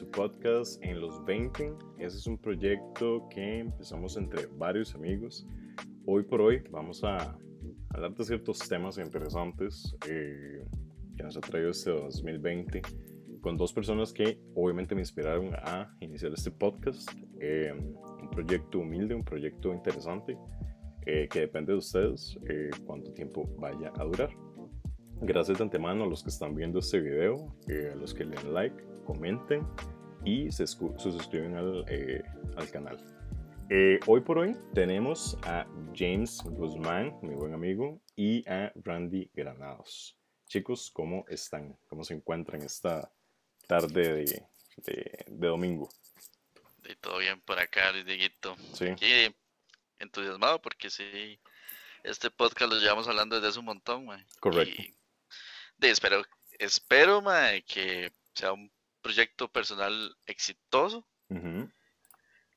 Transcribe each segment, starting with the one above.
su podcast en los 20. Ese es un proyecto que empezamos entre varios amigos. Hoy por hoy vamos a hablar de ciertos temas interesantes eh, que nos ha traído este 2020 con dos personas que obviamente me inspiraron a iniciar este podcast. Eh, un proyecto humilde, un proyecto interesante eh, que depende de ustedes cuánto tiempo vaya a durar. Gracias de antemano a los que están viendo este video, a los que le den like, comenten y se, suscriben al, eh, al canal. Eh, hoy por hoy tenemos a James Guzmán, mi buen amigo, y a Randy Granados. Chicos, ¿cómo están? ¿Cómo se encuentran esta tarde de, de, domingo? De todo bien por acá, Luis Dieguito. Sí. entusiasmado porque sí, este podcast lo llevamos hablando desde hace un montón, man. Correcto. de, espero, espero, man, que sea un proyecto personal exitoso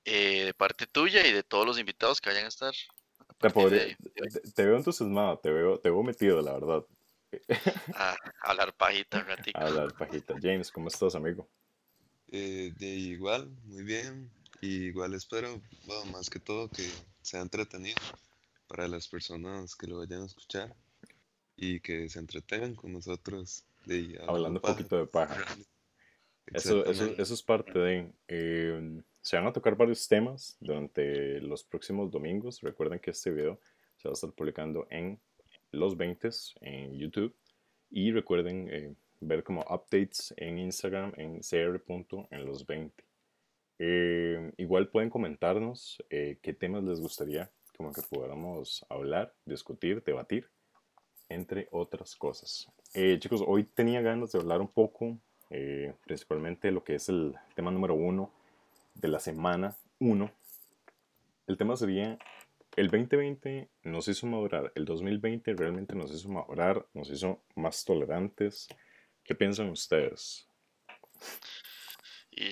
eh, de parte tuya y de todos los invitados que vayan a estar. Te, veo entusiasmado, te veo, te veo metido, la verdad. A, hablar pajita, ratito. A hablar pajita. James, ¿cómo estás, amigo? Eh, de igual, muy bien. Y igual espero, bueno, más que todo, que sea entretenido para las personas que lo vayan a escuchar y que se entretengan con nosotros. De, hablando, un poquito de paja. Eso, eso, eso, es parte de... Eh, se van a tocar varios temas durante los próximos domingos. Recuerden que este video se va a estar publicando en los 20 en YouTube. Y recuerden eh, ver como updates en Instagram en cr. en los 20. Eh, igual pueden comentarnos qué temas les gustaría como que pudiéramos hablar, discutir, debatir, entre otras cosas. chicos, hoy tenía ganas de hablar un poco eh, principalmente lo que es el tema número uno de la semana uno. El tema sería, el 2020 nos hizo madurar, el 2020 realmente nos hizo madurar, nos hizo más tolerantes. ¿Qué piensan ustedes? Y,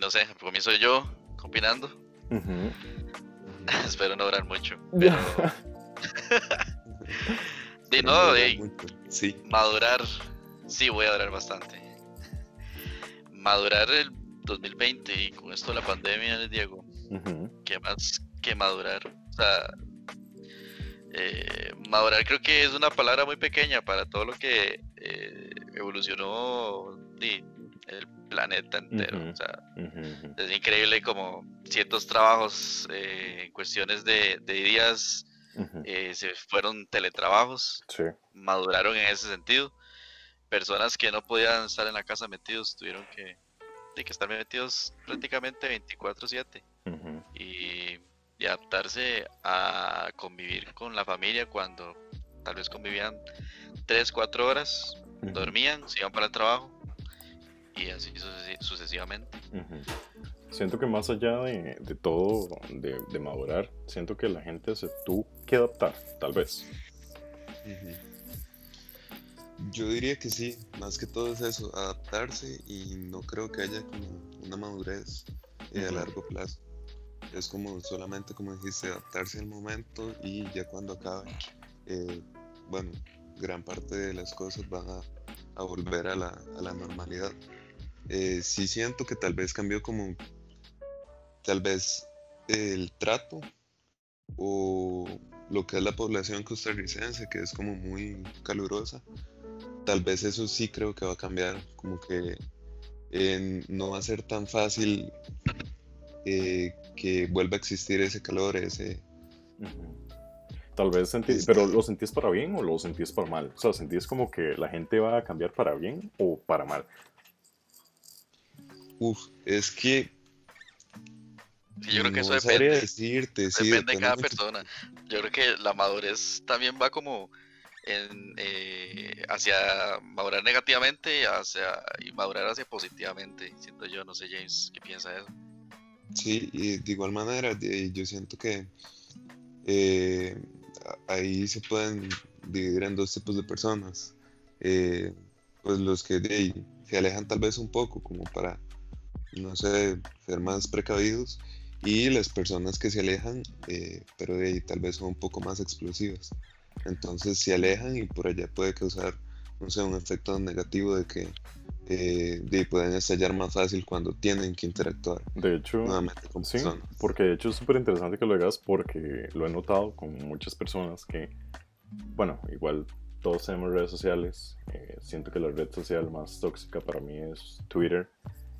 no sé, comienzo yo combinando. Espero no durar mucho. Pero... de no, de sí. madurar Sí, voy a durar bastante. Madurar el 2020 y con esto la pandemia, Diego, ¿qué más que madurar? O sea, eh, madurar creo que es una palabra muy pequeña para todo lo que eh, evolucionó el planeta entero. o sea, es increíble como ciertos trabajos eh, en cuestiones de, días se fueron teletrabajos, maduraron en ese sentido personas que no podían estar en la casa metidos tuvieron que, que estar metidos prácticamente 24/7 y, adaptarse a convivir con la familia cuando tal vez convivían 3, 4 horas, dormían, se iban para el trabajo y así sucesivamente. Siento que más allá de, todo, de, madurar, siento que la gente se tuvo que adaptar, tal vez. Yo diría que sí, más que todo es eso, adaptarse y no creo que haya como una madurez eh, a largo plazo. Es como solamente, como dijiste, adaptarse al momento y ya cuando acabe, eh, bueno, gran parte de las cosas van a, volver a la, normalidad. Eh, sí siento que tal vez cambió como, tal vez el trato o lo que es la población costarricense, que es como muy calurosa, tal vez eso sí creo que va a cambiar, como que eh, no va a ser tan fácil eh, que vuelva a existir ese calor, ese... Tal vez sentís, pero ¿lo sentís para bien o lo sentís para mal? O sea, ¿sentís como que la gente va a cambiar para bien o para mal? Uf, es que... yo creo que eso depende. Decirte, depende de cada persona. Yo creo que la madurez también va como en, eh, hacia madurar negativamente hacia, y madurar hacia positivamente. Siento yo, no sé, James, ¿qué piensa de eso? Sí, y de igual manera, yo siento que eh, ahí se pueden dividir en dos tipos de personas. Eh, pues los que se alejan tal vez un poco, como para, no sé, ser más precavidos, y las personas que se alejan, pero de ahí tal vez son un poco más explosivas. Entonces se alejan y por allá puede causar, no sé, un efecto negativo de que eh, pueden estallar más fácil cuando tienen que interactuar. De hecho, con sí, porque de hecho es súper interesante que lo hagas porque lo he notado con muchas personas que, bueno, igual todos tenemos redes sociales. Eh, siento que la red social más tóxica para mí es Twitter,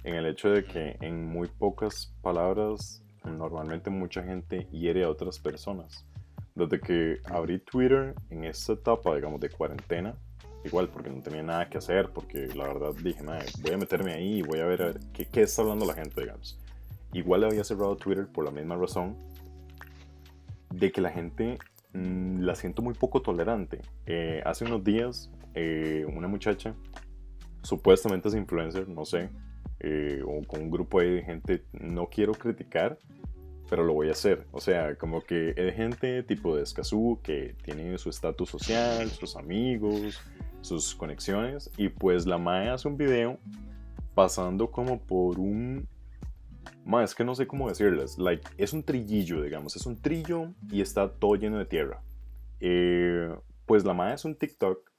en el hecho de que en muy pocas palabras normalmente mucha gente hiere a otras personas. Desde que abrí Twitter en esta etapa, digamos, de cuarentena, igual porque no tenía nada que hacer, porque la verdad dije, voy a meterme ahí y voy a ver, qué, qué, está hablando la gente, digamos. Igual había cerrado Twitter por la misma razón de que la gente mm, la siento muy poco tolerante. Eh, hace unos días, eh, una muchacha, supuestamente es influencer, no sé, eh, o con un grupo de gente, no quiero criticar, pero lo voy a hacer. O sea, como que es gente tipo de Escazú que tiene su estatus social, sus amigos, sus conexiones, y pues la Mae hace un video pasando como por un... Mae, es que no sé cómo decirles. Like, es un trillillo, digamos. Es un trillo y está todo lleno de tierra. Eh, pues la Mae es un TikTok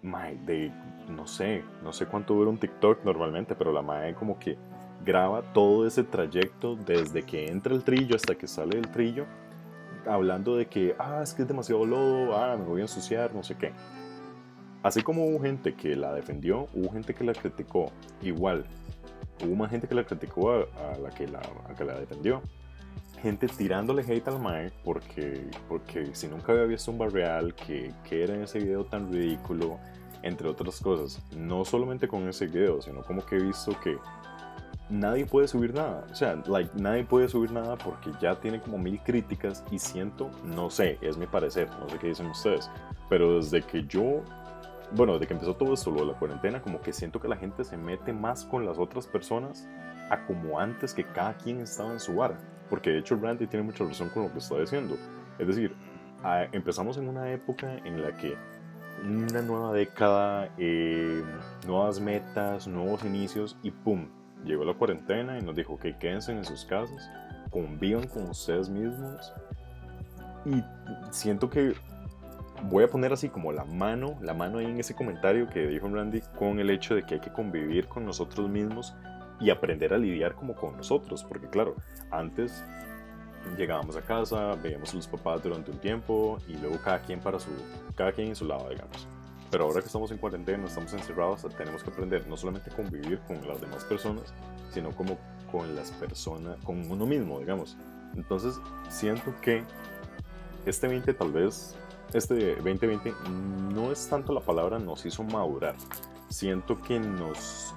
mae, de, no sé, no sé cuánto dura un TikTok normalmente, pero la mae como que graba todo ese trayecto desde que entra el trillo hasta que sale el trillo, hablando de que, ah, es que es demasiado lodo, ah, me voy a ensuciar, no sé qué. Así como hubo gente que la defendió, hubo gente que la criticó. Igual, hubo más gente que la criticó a, la, que la, que la defendió gente tirándole hate al Mae porque, porque si nunca había visto un barreal, que, que era en ese video tan ridículo, entre otras cosas. No solamente con ese video, sino como que he visto que nadie puede subir nada. O sea, like, nadie puede subir nada porque ya tiene como mil críticas y siento, no sé, es mi parecer, no sé qué dicen ustedes, pero desde que yo, bueno, desde que empezó todo esto, lo de la cuarentena, como que siento que la gente se mete más con las otras personas a como antes que cada quien estaba en su bar. Porque de hecho Randy tiene mucha razón con lo que está diciendo. Es decir, empezamos en una época en la que una nueva década, eh, nuevas metas, nuevos inicios y ¡pum! Llegó la cuarentena y nos dijo que quédense en sus casas, convivan con ustedes mismos. Y siento que voy a poner así como la mano, la mano ahí en ese comentario que dijo Randy con el hecho de que hay que convivir con nosotros mismos y aprender a lidiar como con nosotros, porque claro, antes llegábamos a casa, veíamos a los papás durante un tiempo y luego cada quien para su, cada quien en su lado, digamos. Pero ahora que estamos en cuarentena, estamos encerrados, tenemos que aprender no solamente a convivir con las demás personas, sino como con las personas, con uno mismo, digamos. Entonces, siento que este 20 tal vez, este 2020 no es tanto la palabra nos hizo madurar. Siento que nos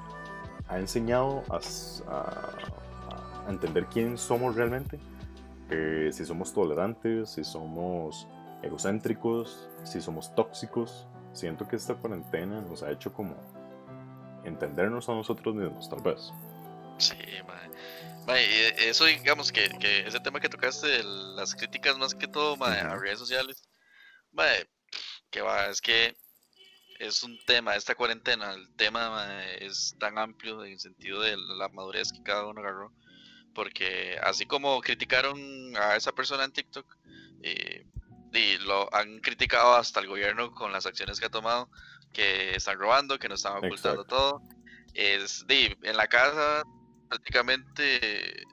ha enseñado a, entender quién somos realmente, eh, si somos tolerantes, si somos egocéntricos, si somos tóxicos. Siento que esta cuarentena nos ha hecho como entendernos a nosotros mismos, tal vez. Sí, eso digamos que, ese tema que tocaste de las críticas más que todo a redes sociales, que va, es que es un tema, esta cuarentena, el tema es tan amplio en el sentido de la madurez que cada uno agarró, porque así como criticaron a esa persona en TikTok, eh, y lo han criticado hasta el gobierno con las acciones que ha tomado, que están robando, que nos están ocultando todo. Es, en la casa prácticamente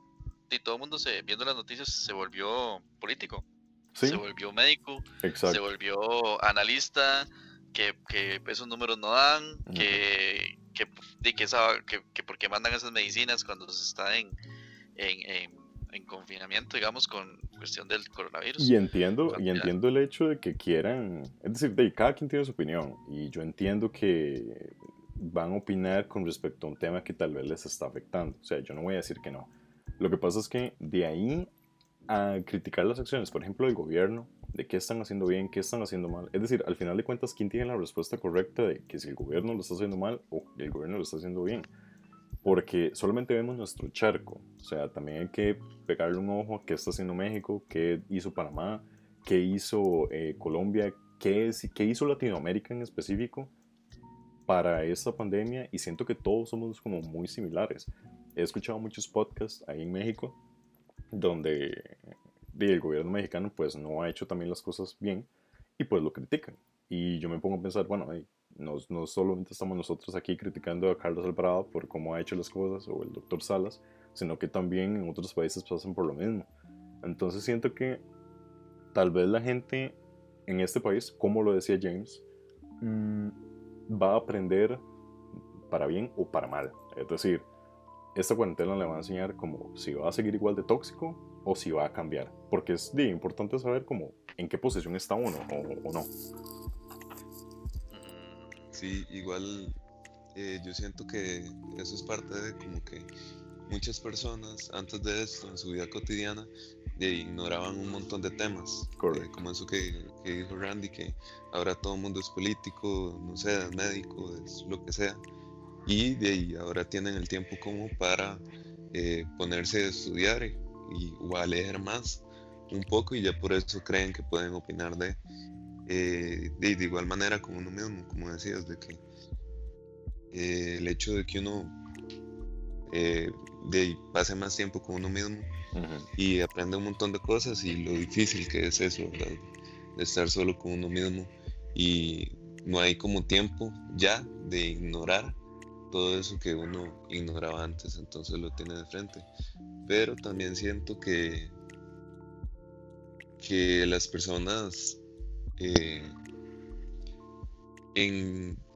y todo el mundo se, viendo las noticias se volvió político, se volvió médico, se volvió analista, que, que esos números no dan, que, que, que, que, que porque mandan esas medicinas cuando se está en, en, en, confinamiento, digamos, con cuestión del coronavirus. Y entiendo, y entiendo el hecho de que quieran, es decir, de, cada quien tiene su opinión, y yo entiendo que van a opinar con respecto a un tema que tal vez les está afectando, o sea, yo no voy a decir que no. Lo que pasa es que de ahí a criticar las acciones, por ejemplo, del gobierno, de qué están haciendo bien, qué están haciendo mal. Es decir, al final de cuentas, ¿quién tiene la respuesta correcta de que si el gobierno lo está haciendo mal o el gobierno lo está haciendo bien? Porque solamente vemos nuestro charco. O sea, también hay que pegarle un ojo a qué está haciendo México, qué hizo Panamá, qué hizo eh, Colombia, qué, qué hizo Latinoamérica en específico para esta pandemia y siento que todos somos como muy similares. He escuchado muchos podcasts ahí en México donde el gobierno mexicano pues no ha hecho también las cosas bien y pues lo critican. Y yo me pongo a pensar, bueno, no, no solamente estamos nosotros aquí criticando a Carlos Alvarado por cómo ha hecho las cosas o el doctor Salas, sino que también en otros países pasan por lo mismo. Entonces siento que tal vez la gente en este país, como lo decía James, mm, va a aprender para bien o para mal. Es decir, esta cuarentena le va a enseñar como si va a seguir igual de tóxico o si va a cambiar. Porque es importante saber como en qué posición está uno o, no. Sí, igual eh, yo siento que eso es parte de como que muchas personas antes de esto en su vida cotidiana ignoraban un montón de temas. Eh, como eso que, dijo Randy, que ahora todo el mundo es político, no sé, es médico, es lo que sea. Y de ahí ahora tienen el tiempo como para eh, ponerse a estudiar y, o a leer más un poco y ya por eso creen que pueden opinar de, eh, de, igual manera como uno mismo, como decías, de que el hecho de que uno de, pase más tiempo con uno mismo y aprende un montón de cosas y lo difícil que es eso, De estar solo con uno mismo y no hay como tiempo ya de ignorar todo eso que uno ignoraba antes, entonces lo tiene de frente. Pero también siento que, que las personas eh,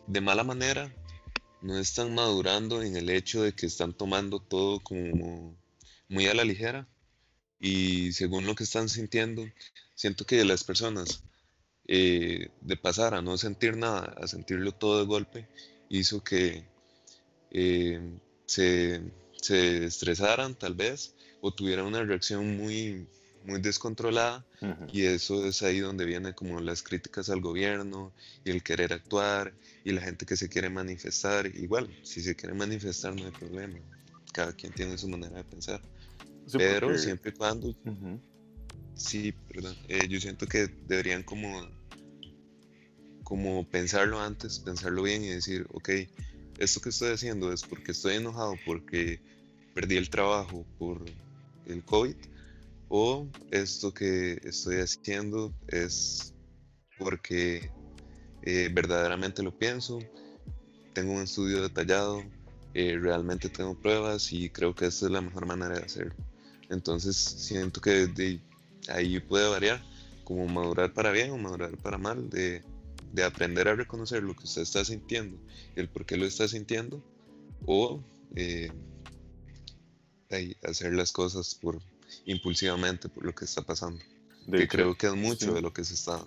de mala manera no están madurando en el hecho de que están tomando todo como muy a la ligera. Y según lo que están sintiendo, siento que las personas eh, de pasar a no sentir nada, a sentirlo todo de golpe, hizo que eh, se, se, estresaran tal vez o tuvieran una reacción muy, muy descontrolada y eso es ahí donde vienen como las críticas al gobierno y el querer actuar y la gente que se quiere manifestar. Igual, si se quiere manifestar no hay problema, cada quien tiene su manera de pensar pero siempre y cuando... Sí, perdón. Eh, yo siento que deberían como, como pensarlo antes, pensarlo bien y decir, ok, esto que estoy haciendo es porque estoy enojado, porque perdí el trabajo por el COVID, o esto que estoy haciendo es porque eh, verdaderamente lo pienso, tengo un estudio detallado, eh, realmente tengo pruebas y creo que esta es la mejor manera de hacerlo. Entonces siento que de ahí puede variar, como madurar para bien o madurar para mal, de, aprender a reconocer lo que usted está sintiendo el por qué lo está sintiendo, o eh, hacer las cosas por impulsivamente por lo que está pasando. que creo que es mucho de lo que se está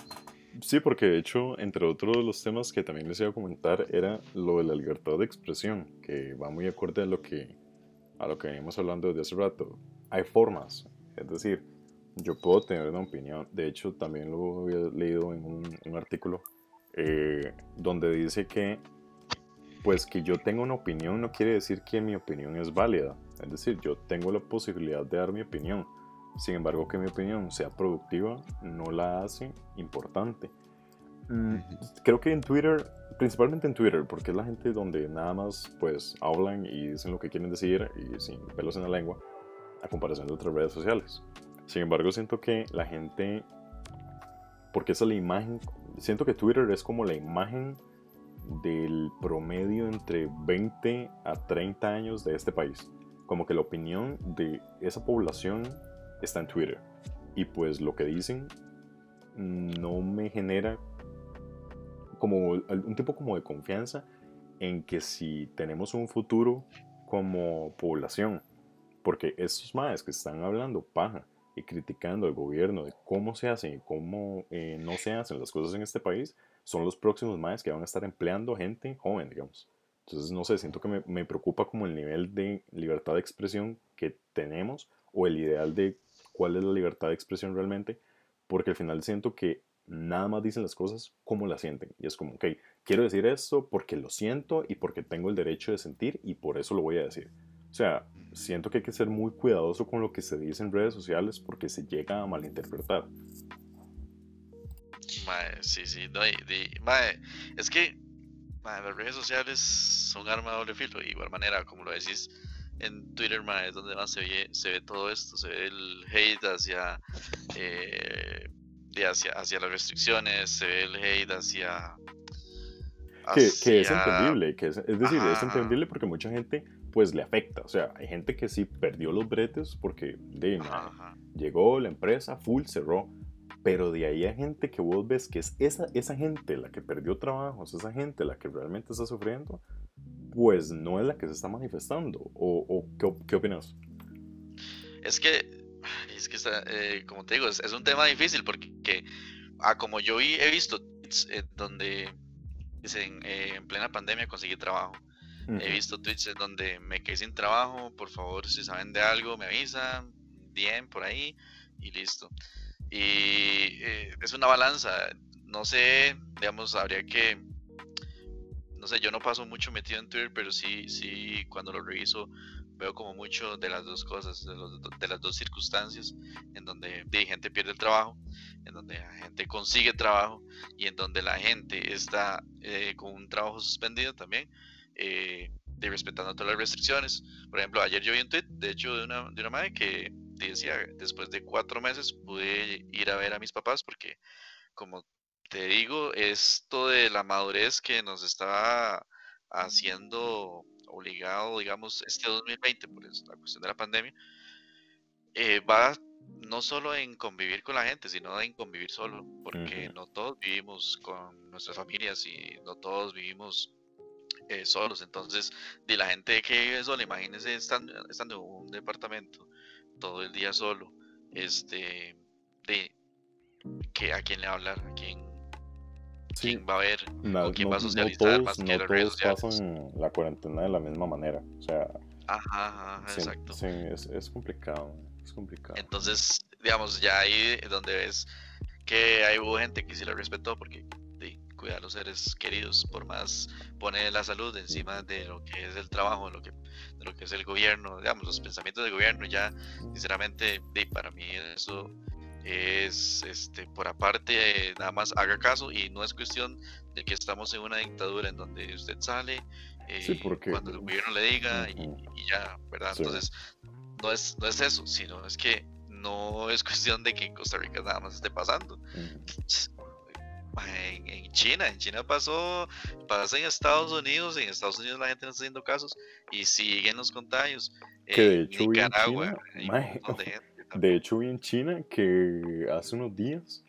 Sí, porque de hecho, entre otros de los temas que también les iba a comentar era lo de la libertad de expresión, que va muy acorde a lo que, a lo que venimos hablando desde hace rato. Hay formas, es decir, yo puedo tener una opinión, de hecho también lo había leído en un, artículo eh, donde dice que pues que yo tenga una opinión no quiere decir que mi opinión es válida, es decir, yo tengo la posibilidad de dar mi opinión, sin embargo que mi opinión sea productiva no la hace importante. Mm, creo que en Twitter, principalmente en Twitter, porque es la gente donde nada más pues hablan y dicen lo que quieren decir y sin pelos en la lengua, a comparación de otras redes sociales. Sin embargo, siento que la gente, porque esa es la imagen, siento que Twitter es como la imagen del promedio entre 20 a 30 años de este país. Como que la opinión de esa población está en Twitter. Y pues lo que dicen no me genera como un tipo como de confianza en que si tenemos un futuro como población porque esos más que están hablando paja y criticando al gobierno de cómo se hacen y cómo eh, no se hacen las cosas en este país, son los próximos más que van a estar empleando gente joven, digamos. Entonces, no sé, siento que me, me, preocupa como el nivel de libertad de expresión que tenemos o el ideal de cuál es la libertad de expresión realmente, porque al final siento que nada más dicen las cosas como las sienten. Y es como, ok, quiero decir esto porque lo siento y porque tengo el derecho de sentir y por eso lo voy a decir. O sea, siento que hay que ser muy cuidadoso con lo que se dice en redes sociales porque se llega a malinterpretar. Mae, sí, sí, no, es que las redes sociales son arma de doble filo, de igual manera, como lo decís, en Twitter es donde más se ve, se ve todo esto, se ve el hate hacia, eh, hacia, hacia las restricciones, se ve el hate hacia que, que, es entendible, que es, es decir, es entendible porque mucha gente pues le afecta, o sea, hay gente que sí perdió los bretes porque de, llegó la empresa, full, cerró, pero de ahí hay gente que vos ves que es esa, esa gente la que perdió trabajos, esa gente la que realmente está sufriendo, pues no es la que se está manifestando. ¿O, qué, qué, opinas? Es que, es que eh, como te digo, es, un tema difícil porque, ah, como yo he visto eh, donde dicen eh, en plena pandemia conseguí trabajo. He visto tweets donde me quedé sin trabajo, por favor, si saben de algo, me avisan, bien, por ahí, y listo. Y eh, es una balanza. No sé, digamos, habría que. No sé, yo no paso mucho metido en Twitter, pero sí, sí, cuando lo reviso, veo como mucho de las dos cosas, de, las dos circunstancias, en donde de, gente pierde el trabajo, en donde la gente consigue trabajo y en donde la gente está eh, con un trabajo suspendido también, eh, de respetando todas las restricciones. Por ejemplo, ayer yo vi un tweet, de hecho, de una, de una madre que decía, después de cuatro meses pude ir a ver a mis papás porque, como te digo, esto de la madurez que nos estaba haciendo obligado, digamos, este 2020, por la cuestión de la pandemia, eh, va no solo en convivir con la gente, sino en convivir solo, porque no todos vivimos con nuestras familias y no todos vivimos eh, solos. Entonces, de la gente que vive sola, imagínense estando, estando en un departamento todo el día solo, este, de que a quién le hablar, a quién, quién va a ver, o quién va a socializar más que las redes pasan la cuarentena de la misma manera, o sea. Ajá, exacto. Sí, es, es, complicado, es complicado. Entonces, digamos, ya ahí donde ves que hay hubo gente que sí la respetó porque cuidar a los seres queridos, por más pone la salud encima de lo que es el trabajo, lo que, de lo que es el gobierno, digamos, los pensamientos del gobierno, ya sinceramente, para mí eso es este por aparte nada más haga caso y no es cuestión de que estamos en una dictadura en donde usted sale eh, cuando el gobierno le diga y, ya verdad entonces no es no es eso sino es que no es cuestión de que en Costa Rica nada más esté pasando en, China, en China pasó, pasa en Estados Unidos, en Estados Unidos la gente no está haciendo casos y siguen los contagios. Que de hecho Nicaragua, de hecho vi en China que hace unos días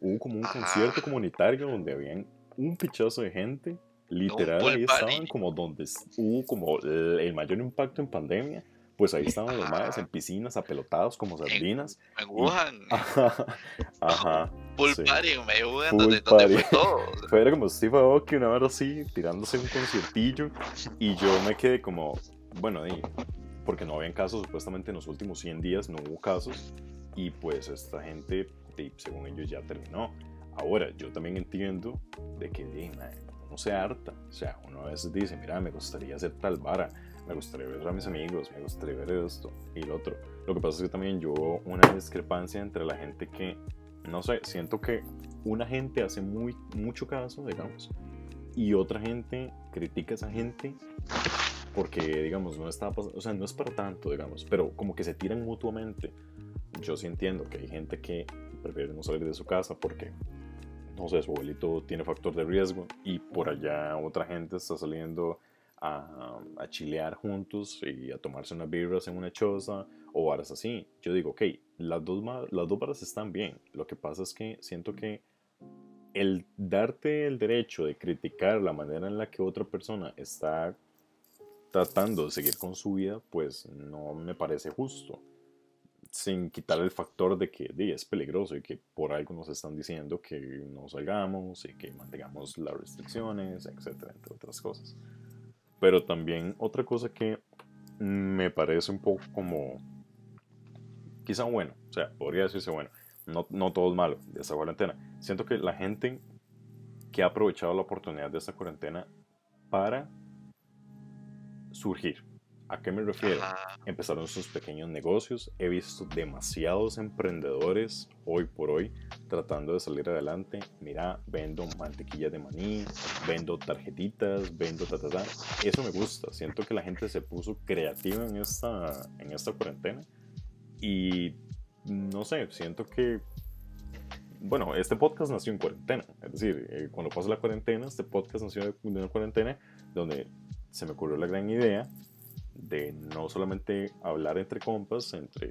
hubo como un concierto comunitario donde habían un pichazo de gente, literal, ahí estaban como donde hubo como el mayor impacto en pandemia pues ahí estaban los madres en piscinas, apelotados como sardinas. En, Wuhan. Ajá. Full party en Wuhan, donde, fue todo. fue como Steve Aoki una vez así, tirándose un conciertillo. Y yo me quedé como, bueno, porque no habían casos, supuestamente en los últimos 100 días no hubo casos. Y pues esta gente, según ellos, ya terminó. Ahora, yo también entiendo de que, uno se harta. O sea, uno a veces dice, mira, me gustaría hacer tal vara me gustaría ver a mis amigos, me gustaría ver esto y lo otro. Lo que pasa es que también yo una discrepancia entre la gente que, no sé, siento que una gente hace muy, mucho caso, digamos, y otra gente critica a esa gente porque, digamos, no está o sea, no es para tanto, digamos, pero como que se tiran mutuamente. Yo sí entiendo que hay gente que prefiere no salir de su casa porque, no sé, su abuelito tiene factor de riesgo y por allá otra gente está saliendo a, chilear juntos y a tomarse unas birras en una choza o varas así. Yo digo, ok, las dos, las dos varas están bien. Lo que pasa es que siento que el darte el derecho de criticar la manera en la que otra persona está tratando de seguir con su vida, pues no me parece justo. Sin quitar el factor de que es peligroso y que por algo nos están diciendo que no salgamos y que mantengamos las restricciones, etcétera, entre otras cosas. Pero también otra cosa que me parece un poco como, quizá bueno, o sea, podría decirse bueno, no, no todo es malo de esta cuarentena. Siento que la gente que ha aprovechado la oportunidad de esta cuarentena para surgir, ¿A qué me refiero? Empezaron sus pequeños negocios. He visto demasiados emprendedores hoy por hoy tratando de salir adelante. Mira, vendo mantequilla de maní, vendo tarjetitas, vendo ta, ta, ta. Eso me gusta. Siento que la gente se puso creativa en esta, en esta cuarentena. Y no sé, siento que bueno, este podcast nació en cuarentena. Es decir, eh, cuando pasó la cuarentena, este podcast nació de una cuarentena donde se me ocurrió la gran idea de no solamente hablar entre compas, entre,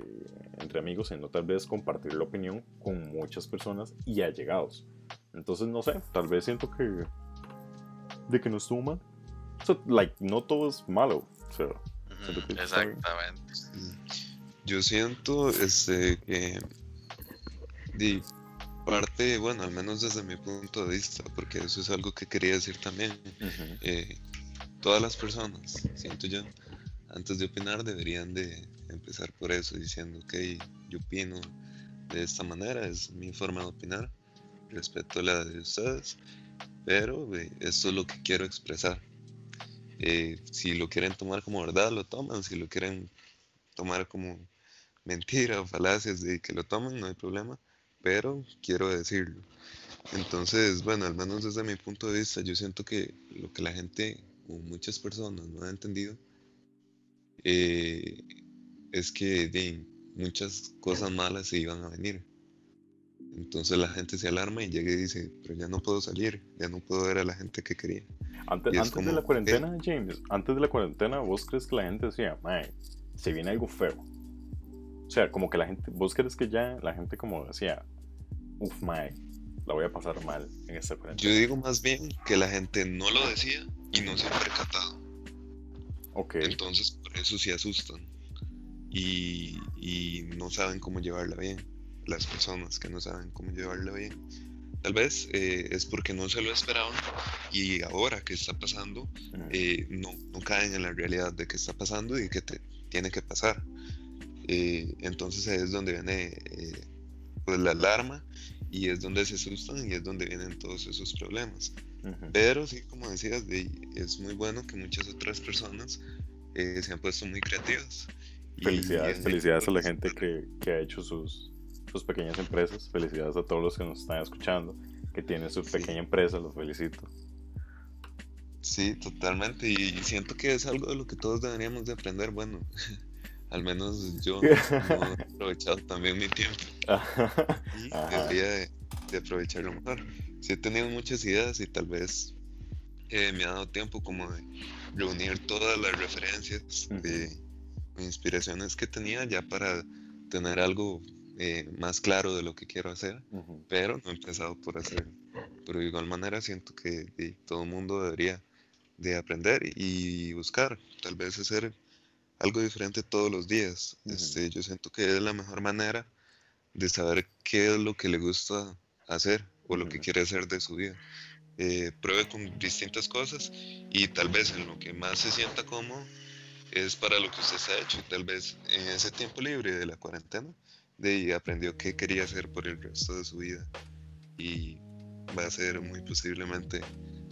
entre amigos, sino tal vez compartir la opinión con muchas personas y allegados. Entonces, no sé, tal vez siento que. de que no estuvo mal. O sea, like, no todo es malo. O sea, exactamente. Yo siento este, que. De parte, bueno, al menos desde mi punto de vista, porque eso es algo que quería decir también. Eh, todas las personas, siento yo, antes de opinar deberían de empezar por eso, diciendo, ok, yo opino de esta manera, es mi forma de opinar, respeto la de ustedes, pero esto es lo que quiero expresar. Eh, si lo quieren tomar como verdad, lo toman, si lo quieren tomar como mentira o falacias de que lo tomen, no hay problema, pero quiero decirlo. Entonces, bueno, al menos desde mi punto de vista, yo siento que lo que la gente o muchas personas no han entendido eh, es que de, muchas cosas malas se iban a venir. Entonces la gente se alarma y llega y dice, pero ya no puedo salir, ya no puedo ver a la gente que quería. Antes, de la cuarentena, James, antes de la cuarentena, ¿vos crees que la gente decía, mae, se viene algo feo? O sea, como que la gente, ¿vos crees que ya la gente como decía, uff, mae, la voy a pasar mal en esta cuarentena? Yo digo más bien que la gente no lo decía y no se ha percatado. Entonces, por eso se asustan y, y no saben cómo llevarla bien las personas que no saben cómo llevarla bien. Tal vez eh, es porque no se lo esperaban y ahora que está pasando eh, no, no, caen en la realidad de que está pasando y que te, tiene que pasar. Eh, entonces es donde viene pues la alarma y es donde se asustan y es donde vienen todos esos problemas. Pero sí, como decías, es muy bueno que muchas otras personas se han puesto muy creativas. Felicidades, felicidades a la gente que, que ha hecho sus, sus pequeñas empresas. Felicidades a todos los que nos están escuchando, que tienen su pequeña empresa, los felicito. Sí, totalmente. Y siento que es algo de lo que todos deberíamos de aprender. Bueno, al menos yo he aprovechado también mi tiempo. y debería de, aprovecharlo mejor. Sí he tenido muchas ideas y tal vez eh, me ha dado tiempo como de reunir todas las referencias de inspiraciones que tenía ya para tener algo eh, más claro de lo que quiero hacer, pero no he empezado por hacerlo. Pero de igual manera siento que todo el mundo debería de aprender y buscar, tal vez hacer algo diferente todos los días. este, yo siento que es la mejor manera de saber qué es lo que le gusta hacer o lo que quiere hacer de su vida. Eh, pruebe con distintas cosas y tal vez en lo que más se sienta cómodo es para lo que usted se ha hecho. Tal vez en ese tiempo libre de la cuarentena de aprendió qué quería hacer por el resto de su vida y va a ser muy posiblemente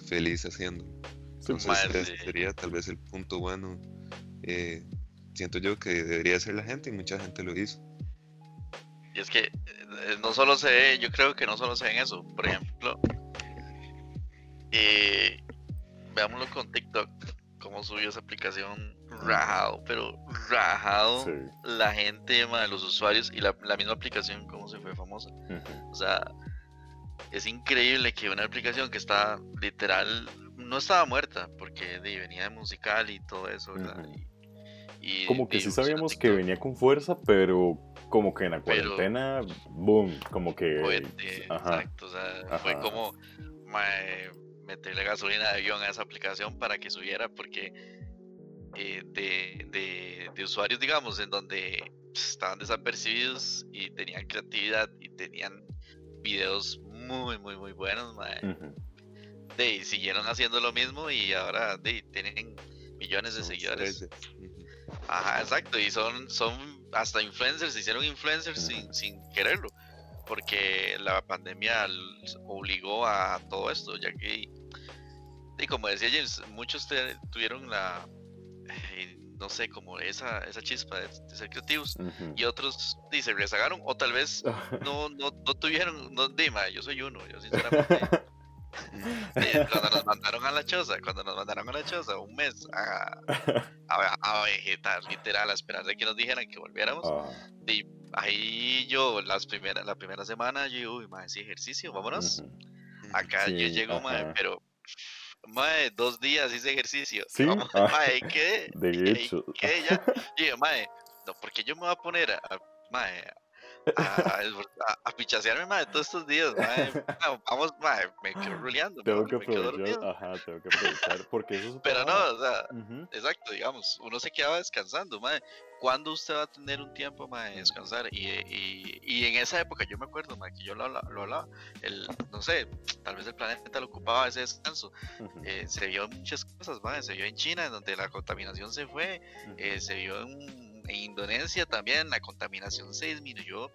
feliz haciéndolo. Entonces sería tal vez el punto bueno. Eh, siento yo que debería ser la gente y mucha gente lo hizo. Y es que eh, no solo se ve, yo creo que no solo se ve en eso. Por ejemplo, eh, veámoslo con TikTok cómo subió esa aplicación rajado, pero rajado la gente, de los usuarios y la, misma aplicación, cómo se fue famosa. O sea, es increíble que una aplicación que está literal, no estaba muerta, porque venía de musical y todo eso, Y, como que sí sabíamos que venía con fuerza, pero como que en la cuarentena, boom, como que... exacto, o sea, fue como meterle gasolina de avión a esa aplicación para que subiera, porque eh, de, de, usuarios, digamos, en donde estaban desapercibidos y tenían creatividad y tenían videos muy, muy, muy buenos, de, siguieron haciendo lo mismo y ahora de, tienen millones de seguidores. Ajá, exacto, y son, son hasta influencers, se hicieron influencers sin, sin quererlo porque la pandemia obligó a todo esto, ya que, y como decía James, muchos tuvieron la, eh, no sé, como esa, esa chispa de, ser creativos, y otros se rezagaron, o tal vez no, no, no tuvieron, no, Dima, yo soy uno, yo sinceramente, cuando nos mandaron a la choza, cuando nos mandaron a la choza un mes a, a, vegetar, literal, a esperar de que nos dijeran que volviéramos. Ah. Y ahí yo, las primeras, la primera semana, yo uy, más ese ejercicio, vámonos. Acá yo llego, madre, pero Mae, dos días hice ejercicio. Sí. Vamos, mae, ¿qué? De hecho. ¿Qué? Ya. Yo mae, no, porque yo me voy a poner a, mae, a, a, a pichasearme de todos estos días, Vamos, mae, me quedo ruleando. Tengo que aprovechar, ajá, tengo que aprovechar, porque eso es Pero no, o sea, exacto, digamos, uno se quedaba descansando, mae. ¿Cuándo usted va a tener un tiempo, mae, de descansar? Y, y, y, en esa época yo me acuerdo, mae, que yo lo, lo, hablaba, el, no sé, tal vez el planeta lo ocupaba ese descanso. eh, se vio muchas cosas, mae, se vio en China, donde la contaminación se fue, eh, se vio en en Indonesia también la contaminación se disminuyó.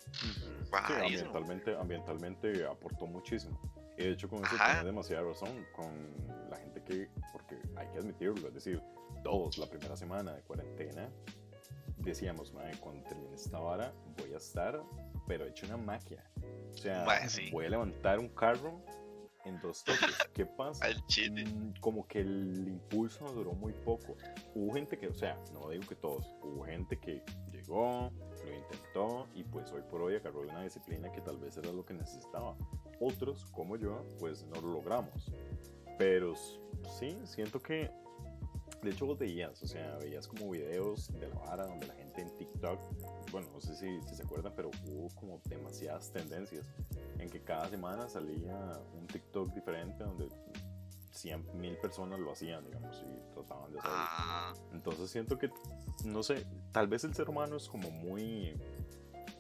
Sí, ambientalmente, ambientalmente aportó muchísimo. Y de hecho con eso tiene demasiada razón, con la gente que, porque hay que admitirlo, es decir, todos la primera semana de cuarentena decíamos, cuando termine esta vara voy a estar, pero hecho una maquia. O sea, voy a levantar un carro en dos toques. ¿Qué pasa? Mm, como que el impulso duró muy poco. Hubo gente que, o sea, no digo que todos, hubo gente que llegó, lo intentó y pues hoy por hoy agarró una disciplina que tal vez era lo que necesitaba. Otros, como yo, pues no lo logramos. Pero sí, siento que de hecho vos veías, o sea, veías como videos de la vara donde la gente en TikTok, bueno, no sé si, si, se acuerdan, pero hubo como demasiadas tendencias en que cada semana salía un TikTok diferente donde 100 mil personas lo hacían, digamos, y trataban de hacerlo. Ah. Entonces siento que, no sé, tal vez el ser humano es como muy...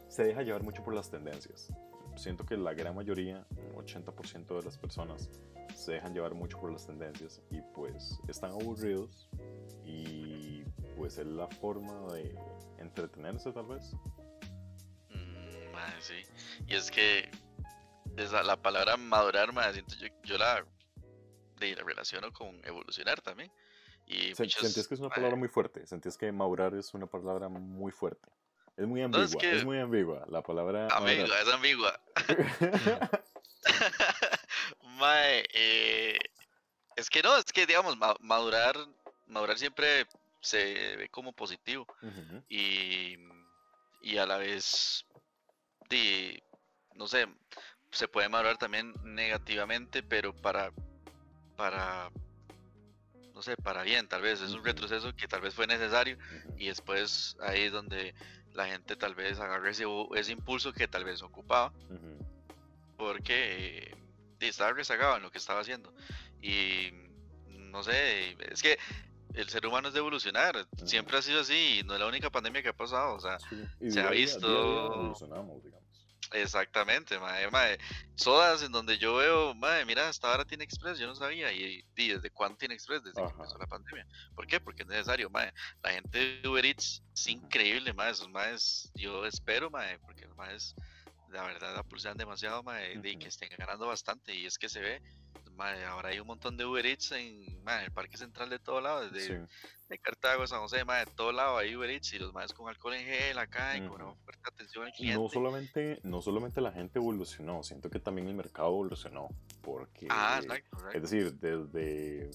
se deja llevar mucho por las tendencias. Siento que la gran mayoría, un 80% de las personas, se dejan llevar mucho por las tendencias y pues están aburridos y pues es la forma de entretenerse tal vez. Mm, sí. Y es que esa, la palabra madurar, yo, yo la, de, la relaciono con evolucionar también. Y sentías que es una palabra muy fuerte, sentías que madurar es una palabra muy fuerte. Es muy ambigua, es, muy ambigua la palabra. Ambigua, es ambigua. Mae, eh, es que no, es que digamos, madurar, madurar siempre se ve como positivo. y, y, a la vez, de, no sé, se puede madurar también negativamente, pero para, para, no sé, para bien, tal vez. Es un retroceso que tal vez fue necesario y después ahí es donde la gente tal vez agarre ese, ese impulso que tal vez ocupaba. Porque estaba rezagado en lo que estaba haciendo. Y no sé, es que el ser humano es de evolucionar, siempre ha sido así, y no es la única pandemia que ha pasado, o sea, se ha visto... Exactamente, mae, mae. Sodas en donde yo veo, mae, mira, hasta ahora tiene Express, yo no sabía. ¿Y, desde cuándo tiene Express? Desde que empezó la pandemia. ¿Por qué? Porque es necesario, mae. La gente de Uber Eats es increíble, mae. Esos maes, yo espero, mae, porque los maes la verdad la demasiado, mae, y que estén ganando bastante. Y es que se ve, ahora hay un montón de Uber Eats en, el parque central de todo lado, desde de Cartago, San José, de todo lado hay Uber Eats y los más con alcohol en gel acá y con fuerte atención al cliente. No solamente, no solamente la gente evolucionó, siento que también el mercado evolucionó. Porque, ah, es decir, desde,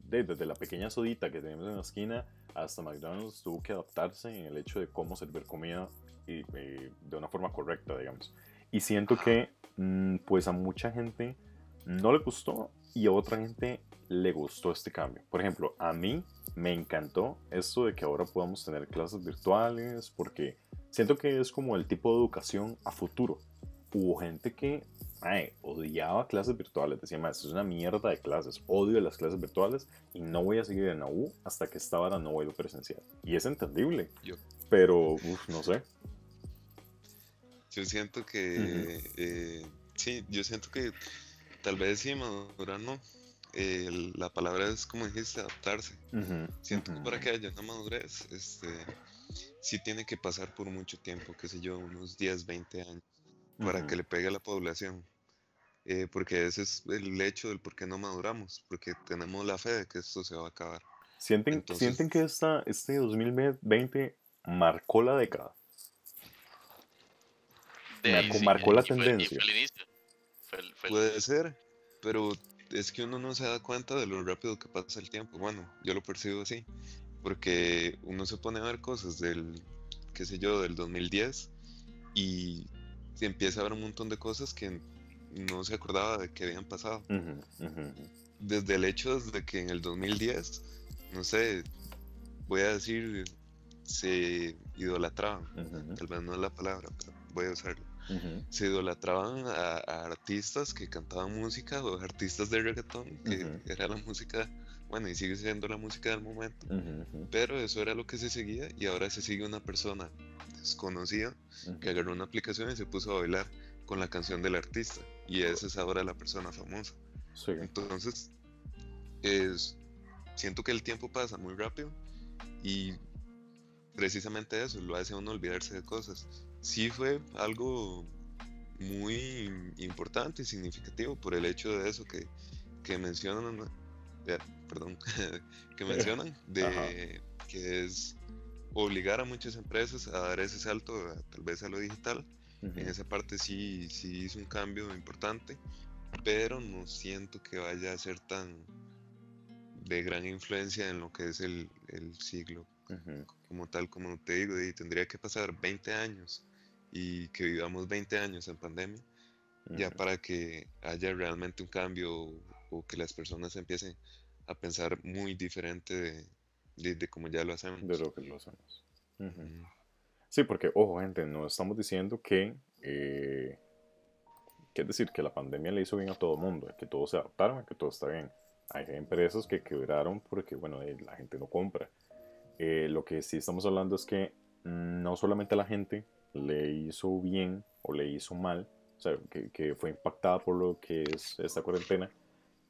desde la pequeña sodita que tenemos en la esquina hasta McDonald's tuvo que adaptarse en el hecho de cómo servir comida y, eh, de una forma correcta, digamos. Y siento que mm, pues a mucha gente no le gustó y a otra gente le gustó este cambio. Por ejemplo, a mí me encantó esto de que ahora podamos tener clases virtuales porque siento que es como el tipo de educación a futuro. Hubo gente que odiaba clases virtuales, decía, más, es una mierda de clases, odio las clases virtuales y no voy a seguir en la U hasta que esta hora no vuelva presencial. Y es entendible, Yo. pero no sé. Yo siento que, eh, sí, yo siento que tal vez sí, madurar no. la palabra es, como dijiste, adaptarse. siento que para que haya una madurez, este, sí tiene que pasar por mucho tiempo, qué sé yo, unos 10, 20 años, para que le pegue a la población. Eh, porque ese es el hecho del por qué no maduramos, porque tenemos la fe de que esto se va a acabar. ¿Sienten, ¿sienten que esta, este 2020 marcó la década? marcó, la tendencia. Puede ser, pero es que uno no se da cuenta de lo rápido que pasa el tiempo. Bueno, yo lo percibo así, porque uno se pone a ver cosas del, qué sé yo, del 2010 y se empieza a ver un montón de cosas que no se acordaba de que habían pasado. Desde el hecho de que en el 2010, no sé, voy a decir, se idolatraban, tal vez no es la palabra, pero voy a usarlo. Se idolatraban a, artistas que cantaban música o artistas de reggaetón, que era la música, bueno, y sigue siendo la música del momento, pero eso era lo que se seguía y ahora se sigue una persona desconocida que agarró una aplicación y se puso a bailar con la canción del artista y esa es ahora la persona famosa. Entonces, es, siento que el tiempo pasa muy rápido y precisamente eso lo hace a uno olvidarse de cosas. Sí fue algo muy importante y significativo por el hecho de eso que, que mencionan, perdón, que mencionan, de que es obligar a muchas empresas a dar ese salto tal vez a lo digital. En esa parte sí, sí hizo un cambio importante, pero no siento que vaya a ser tan de gran influencia en lo que es el, el siglo como tal, como te digo, y tendría que pasar 20 años y que vivamos 20 años en pandemia, ya para que haya realmente un cambio o, que las personas empiecen a pensar muy diferente de, de, como ya lo hacemos. De lo que lo hacemos. Sí, porque, ojo, gente, no estamos diciendo que, eh, que es decir, que la pandemia le hizo bien a todo el mundo, que todos se adaptaron, que todo está bien. Hay empresas que quebraron porque, bueno, eh, la gente no compra. Eh, lo que sí estamos hablando es que no solamente la gente le hizo bien o le hizo mal, o sea, que, fue impactada por lo que es esta cuarentena,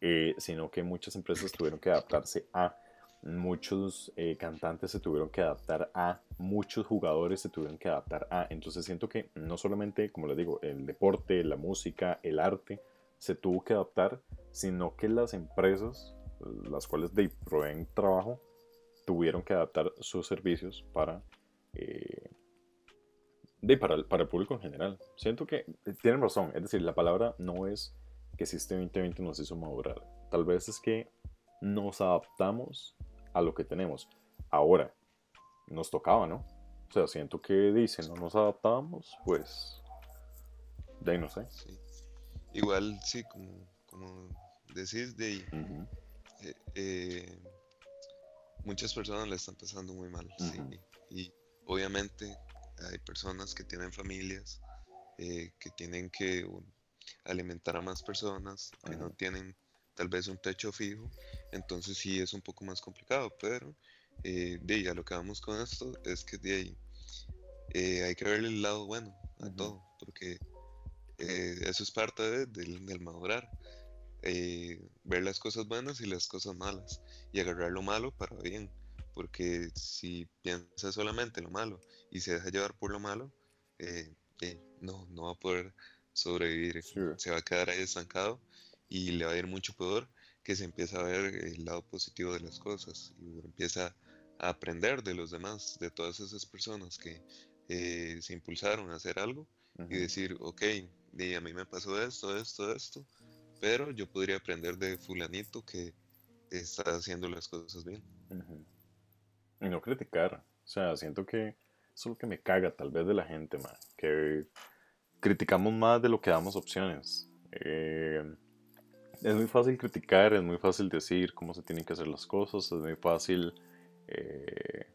eh, sino que muchas empresas tuvieron que adaptarse a, muchos eh, cantantes se tuvieron que adaptar a, muchos jugadores se tuvieron que adaptar a. Entonces siento que no solamente, como les digo, el deporte, la música, el arte, se tuvo que adaptar, sino que las empresas, las cuales de, proveen trabajo, tuvieron que adaptar sus servicios para, de, para, el, para el público en general. Siento que eh, tienen razón, es decir, la palabra no es que este 2020 nos hizo madurar, tal vez es que nos adaptamos a lo que tenemos. Ahora, nos tocaba, ¿no? O sea, siento que dicen, no nos adaptamos, pues, de ahí no sé. Igual, sí, como, como decís, de ahí, eh, muchas personas le están pasando muy mal. Y obviamente hay personas que tienen familias, eh, que tienen que alimentar a más personas, que no tienen tal vez un techo fijo. Entonces sí es un poco más complicado, pero eh, de ahí a lo que vamos con esto es que de ahí eh, hay que verle el lado bueno a todo, porque eso es parte del madurar. Eh, ver las cosas buenas y las cosas malas y agarrar lo malo para bien. Porque si piensa solamente lo malo y se deja llevar por lo malo, eh, eh, no, no va a poder sobrevivir. Se va a quedar ahí estancado y le va a ir mucho peor que se empieza a ver el lado positivo de las cosas y empieza a aprender de los demás, de todas esas personas que se impulsaron a hacer algo y decir, ok, a mí me pasó esto, esto, esto, pero yo podría aprender de fulanito que está haciendo las cosas bien. Y no criticar. O sea, siento que eso es lo que me caga tal vez de la gente, man. Que criticamos más de lo que damos opciones. Eh, es muy fácil criticar, es muy fácil decir cómo se tienen que hacer las cosas, es muy fácil eh,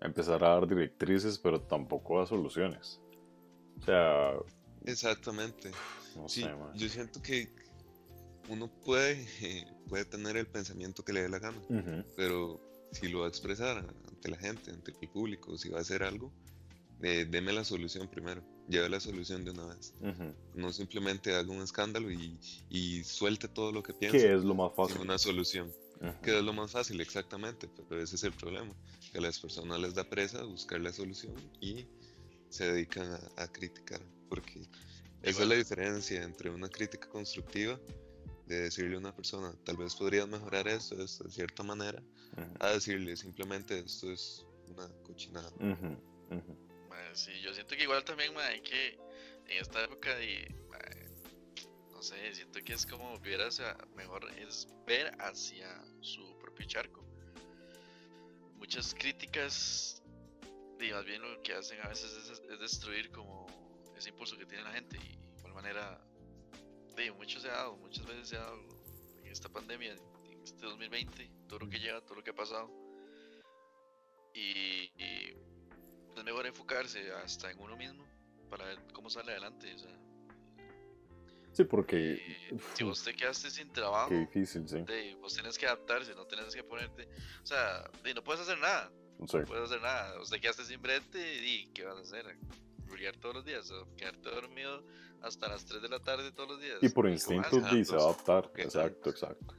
empezar a dar directrices, pero tampoco a soluciones. O sea... Exactamente. No sí, sé, yo siento que uno puede, puede tener el pensamiento que le dé la gana, pero si lo va a expresar ante la gente, ante el público, si va a hacer algo, eh, deme la solución primero, lleve la solución de una vez. No simplemente haga un escándalo y, y, suelte todo lo que piensa. ¿Qué es lo más fácil? Una solución. Que es lo más fácil, exactamente, pero ese es el problema, que a las personas les da presa buscar la solución y se dedican a, a criticar, porque esa es la diferencia entre una crítica constructiva de decirle a una persona, tal vez podrías mejorar esto, de cierta manera, a decirle simplemente esto es una cochinada. sí, yo siento que igual también hay que en esta época y no no sé, siento que es como ver hacia, mejor es ver hacia su propio charco. Muchas críticas, y más bien lo que hacen a veces es, destruir como ese impulso que tiene la gente y de igual manera, de mucho se ha dado, muchas veces se ha dado en esta pandemia, en este 2020, todo lo que lleva, todo lo que ha pasado. Y, es mejor enfocarse hasta en uno mismo para ver cómo sale adelante. O sea, Sí, porque. si vos te quedaste sin trabajo. Qué difícil, sí. vos tienes que adaptarse, no tienes que ponerte. O sea, no puedes hacer nada. No puedes hacer nada. Vos te quedaste sin brete y ¿qué vas a hacer? Rulear todos los días, o quedarte dormido hasta las 3 de la tarde todos los días. Y por instinto dice adaptar. Exacto, exacto.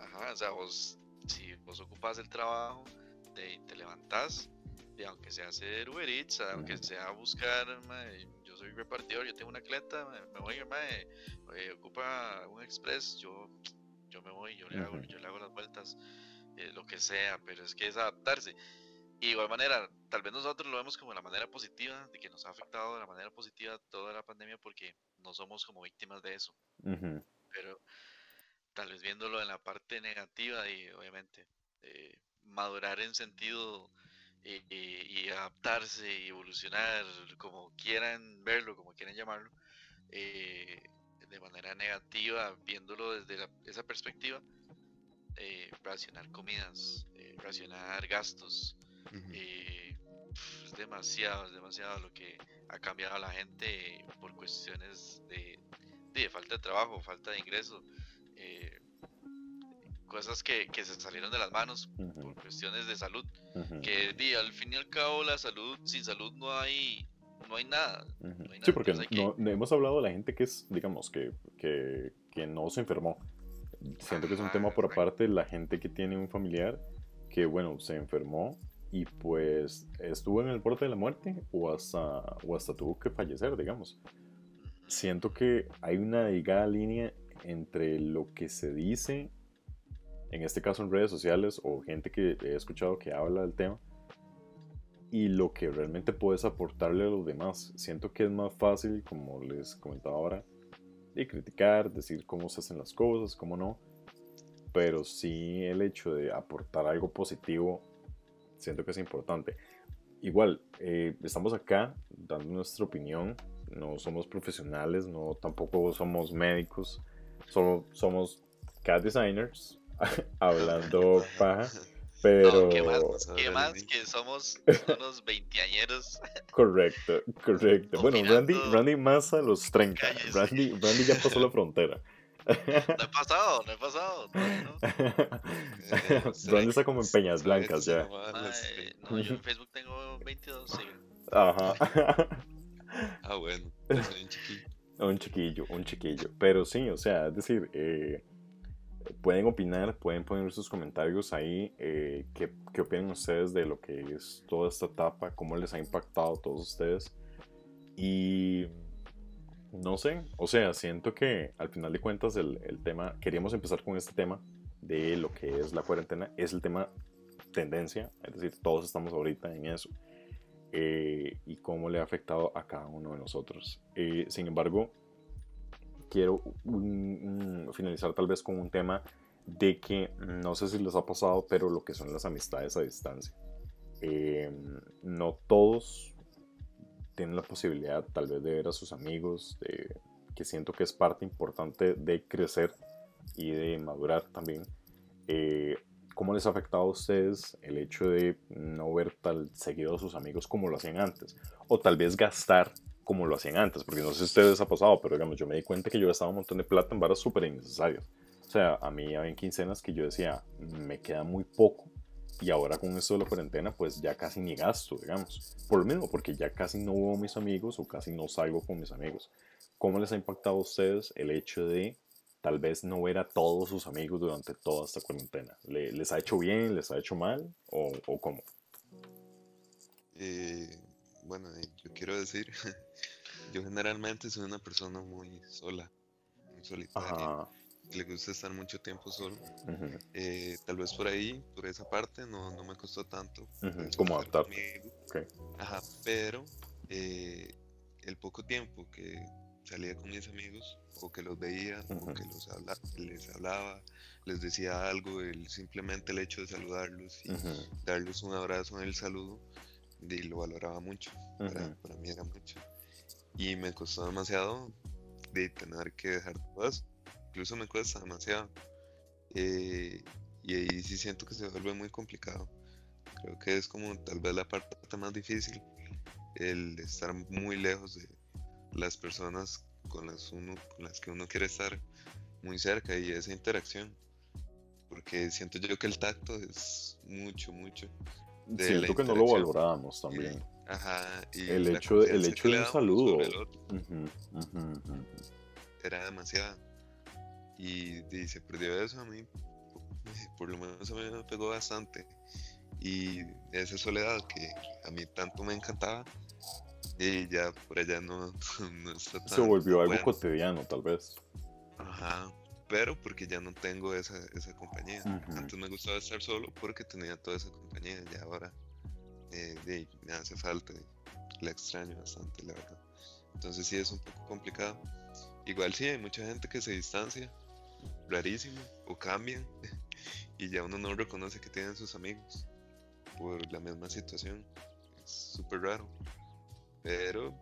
Ajá, o sea, vos, si vos ocupas el trabajo, te, te levantás, y aunque sea hacer Uber Eats, aunque sea buscar soy repartidor, yo tengo una clienta, me, voy, hermano, eh, ocupa un express, yo, yo me voy, yo le, hago, yo le hago las vueltas, eh, lo que sea, pero es que es adaptarse. Y de igual manera, tal vez nosotros lo vemos como la manera positiva, de que nos ha afectado de la manera positiva toda la pandemia porque no somos como víctimas de eso. Pero tal vez viéndolo en la parte negativa y obviamente eh, madurar en sentido y, adaptarse y evolucionar, como quieran verlo, como quieran llamarlo, eh, de manera negativa, viéndolo desde esa perspectiva, eh, racionar comidas, eh, racionar gastos. Es demasiado, es demasiado lo que ha cambiado a la gente por cuestiones de, de, falta de trabajo, falta de ingreso cosas que, que, se salieron de las manos por cuestiones de salud. Que di, al fin y al cabo la salud, sin salud no hay, no hay nada. Sí, porque no, hemos hablado de la gente que es, digamos, que, que, que no se enfermó. Siento que es un tema por aparte, la gente que tiene un familiar que, bueno, se enfermó y pues estuvo en el borde de la muerte o hasta, o hasta tuvo que fallecer, digamos. Siento que hay una delgada línea entre lo que se dice en este caso en redes sociales o gente que he escuchado que habla del tema, y lo que realmente puedes aportarle a los demás. Siento que es más fácil, como les comentaba ahora, de criticar, decir cómo se hacen las cosas, cómo no, pero sí el hecho de aportar algo positivo, siento que es importante. Igual, eh, estamos acá dando nuestra opinión, no somos profesionales, no tampoco somos médicos, solo somos cat designers, hablando paja. Pero. ¿qué, más, que somos unos veinteañeros? Correcto, correcto. bueno, Randy, Randy más a los 30. Randy, Randy ya pasó la frontera. No he pasado, no he pasado. Randy está como en Peñas Blancas ya. no, yo en Facebook tengo 22, sí. Ajá. Ah, bueno. un chiquillo. Un chiquillo, un chiquillo. Pero sí, o sea, es decir, eh, pueden opinar, pueden poner sus comentarios ahí, eh, qué, qué, opinan ustedes de lo que es toda esta etapa, cómo les ha impactado a todos ustedes. Y no sé, o sea, siento que al final de cuentas el, el, tema, queríamos empezar con este tema de lo que es la cuarentena, es el tema tendencia, es decir, todos estamos ahorita en eso. Eh, y cómo le ha afectado a cada uno de nosotros. Eh, sin embargo, quiero finalizar tal vez con un tema de que no sé si les ha pasado, pero lo que son las amistades a distancia. Eh, no todos tienen la posibilidad tal vez de ver a sus amigos, de, que siento que es parte importante de crecer y de madurar también. Eh, ¿Cómo les ha afectado a ustedes el hecho de no ver tan seguido a sus amigos como lo hacían antes? O tal vez gastar como lo hacían antes, porque no sé si ustedes ha pasado, pero digamos, yo me di cuenta que yo gastaba un montón de plata en varas súper innecesarias. O sea, a mí había quincenas que yo decía, me queda muy poco, y ahora con esto de la cuarentena, pues ya casi ni gasto, digamos. Por lo mismo, porque ya casi no veo a mis amigos o casi no salgo con mis amigos. ¿Cómo les ha impactado a ustedes el hecho de tal vez no ver a todos sus amigos durante toda esta cuarentena? ¿Les ha hecho bien? ¿Les ha hecho mal? ¿O, o cómo? Eh, bueno, eh, yo quiero decir, yo generalmente soy una persona muy sola, muy solitaria. Le gusta estar mucho tiempo solo. Eh, tal vez por ahí, por esa parte, no, no me costó tanto. Como adaptar. Ajá, pero eh, el poco tiempo que, salía con mis amigos o que los veía o que los les hablaba, les decía algo, el, simplemente el hecho de saludarlos y darles un abrazo en el saludo, y lo valoraba mucho, para, para, mí era mucho. Y me costó demasiado de tener que dejar todo eso, incluso me cuesta demasiado. Eh, y ahí sí siento que se vuelve muy complicado. Creo que es como tal vez la parte más difícil, el estar muy lejos de las personas con las, uno, con las que uno quiere estar muy cerca y esa interacción. Porque siento yo que el tacto es mucho, mucho. siento que no lo valorábamos también. ajá. Y el, hecho, el hecho de un saludo. Era demasiado. Y, y, se perdió eso a mí. Por lo menos a mí me pegó bastante. Y esa soledad que a mí tanto me encantaba, y ya por allá no, no está tan Se volvió algo cotidiano, tal vez. Ajá, pero porque ya no tengo esa, esa compañía. Antes me gustaba estar solo porque tenía toda esa compañía y ahora eh, me hace falta. La extraño bastante, la verdad. Entonces sí es un poco complicado. Igual sí, hay mucha gente que se distancia, rarísimo, o cambian, y ya uno no reconoce que tienen sus amigos por la misma situación. Es súper raro. Pero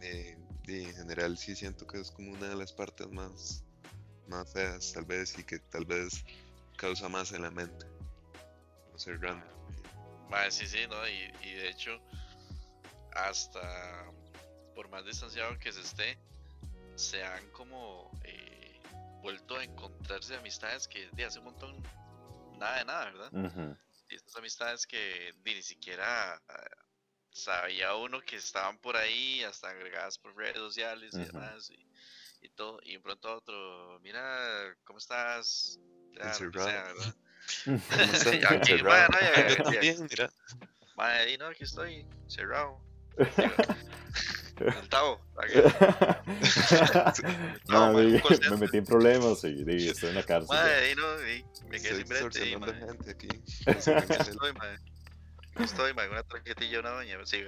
eh, en general sí siento que es como una de las partes más, más feas, tal vez, y que tal vez causa más en la mente. No sé, random. sí, sí, ¿no? Y, de hecho, hasta por más distanciado que se esté, se han como eh, vuelto a encontrarse amistades que de hace un montón nada de nada, ¿verdad? Y estas amistades que ni siquiera sabía uno que estaban por ahí, hasta agregadas por redes sociales y demás, y, todo, y de pronto a otro, mira, ¿cómo estás? Ya, aquí, mira. Madre, no, aquí estoy, cerrado. El tabo. no, me, me, metí en problemas y, estoy en la cárcel. Madre, no, me quedé sin frente. Aquí. Estoy, madre. Estoy, man, una tarjetilla una doña, sí.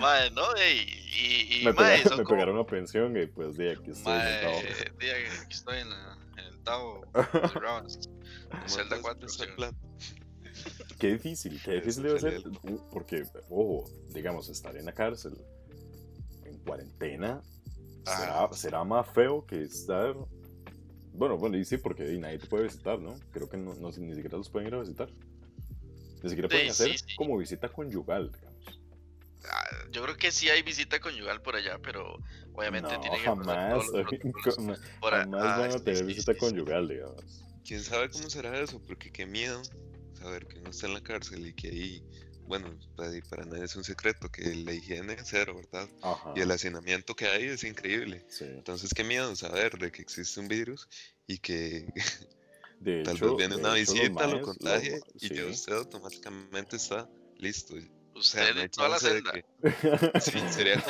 madre, ¿no? Y, y, me, madre, me pegaron una pensión y pues de aquí estoy madre, en aquí estoy en, en el Tao, en Zelda 4. Qué difícil, qué difícil debe ser, porque, ojo, digamos, estar en la cárcel, en cuarentena, será, ah. será más feo que estar bueno, bueno, y sí, porque nadie te puede visitar, ¿no? Creo que no, no, ni siquiera los pueden ir a visitar. Ni siquiera pueden hacer como visita conyugal, digamos. Ah, yo creo que sí hay visita conyugal por allá, pero obviamente tiene que jamás, jamás ah, van a tener visita conyugal, digamos. ¿Quién sabe cómo será eso? Porque qué miedo saber que uno está en la cárcel y que ahí, bueno, para, nadie es un secreto, que la higiene es cero, ¿verdad? Y el hacinamiento que hay es increíble. Entonces, qué miedo saber de que existe un virus y que Tal vez viene una visita, lo contagie y ya usted automáticamente está listo. Usted en toda la celda. sí, sería,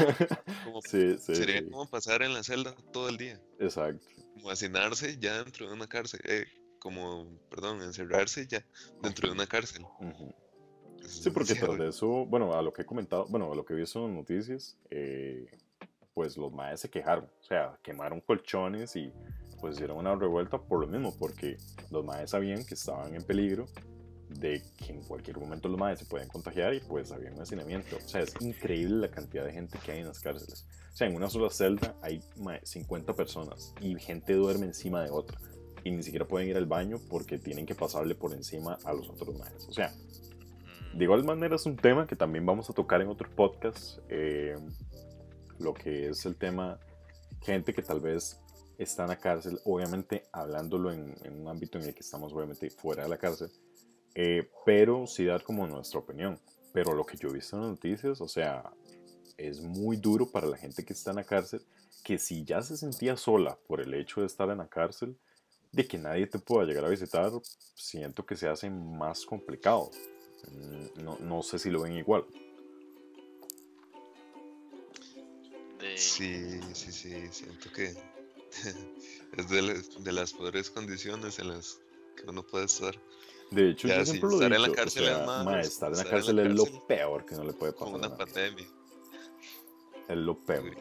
como, sería como pasar en la celda todo el día. Exacto. Como hacinarse ya dentro de una cárcel. Eh, como, perdón, encerrarse ya dentro de una cárcel. Sí, porque tras de eso, bueno, a lo que he comentado, bueno, a lo que he visto en noticias, eh, pues los maes se quejaron, o sea, quemaron colchones y pues hicieron una revuelta por lo mismo, porque los maes sabían que estaban en peligro de que en cualquier momento los maes se pueden contagiar y pues había un hacinamiento. O sea, es increíble la cantidad de gente que hay en las cárceles. O sea, en una sola celda hay 50 personas y gente duerme encima de otra. Y ni siquiera pueden ir al baño porque tienen que pasarle por encima a los otros maes. O sea, de igual manera es un tema que también vamos a tocar en otro podcast. Eh, lo que es el tema gente que tal vez está en la cárcel, obviamente hablándolo en, un ámbito en el que estamos obviamente fuera de la cárcel, eh, pero sí dar como nuestra opinión. Pero lo que yo he visto en las noticias, o sea, es muy duro para la gente que está en la cárcel, que si ya se sentía sola por el hecho de estar en la cárcel, de que nadie te pueda llegar a visitar, siento que se hace más complicado. Mm, no, no sé si lo ven igual. Sí, sí, sí, siento que es de, las peores condiciones en las que uno puede estar. De hecho, yo siempre lo estar en la cárcel es estar en la cárcel es lo peor que no le puede pasar. Como una pandemia. es lo peor.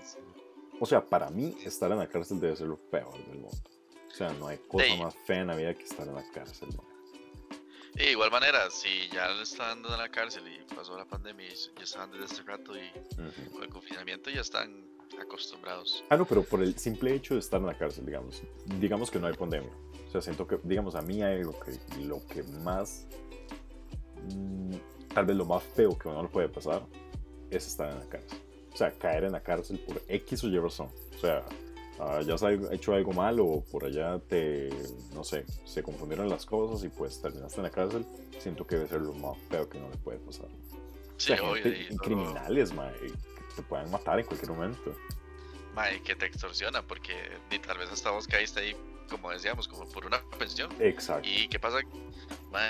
O sea, para mí, estar en la cárcel debe ser lo peor del mundo. O sea, no hay cosa más fea en la vida que estar en la cárcel, de igual manera, si ya están en la cárcel y pasó la pandemia y ya están desde este rato y con el confinamiento ya están acostumbrados. Ah, no, pero por el simple hecho de estar en la cárcel, digamos, digamos que no hay pandemia. O sea, siento que, digamos, a mí hay lo que, lo que más, mm, tal vez lo más feo que uno le puede pasar es estar en la cárcel. O sea, caer en la cárcel por X o Y razón. O sea, uh, ya has hecho algo mal o por allá te, no sé, se confundieron las cosas y pues terminaste en la cárcel, siento que debe ser lo más feo que no le puede pasar. Sí, o sea, gente, criminales, ma, que te pueden matar en cualquier momento. Ma, que te extorsiona porque ni tal vez hasta vos caíste ahí, como decíamos, como por una pensión. Exacto. ¿Y qué pasa? Ma,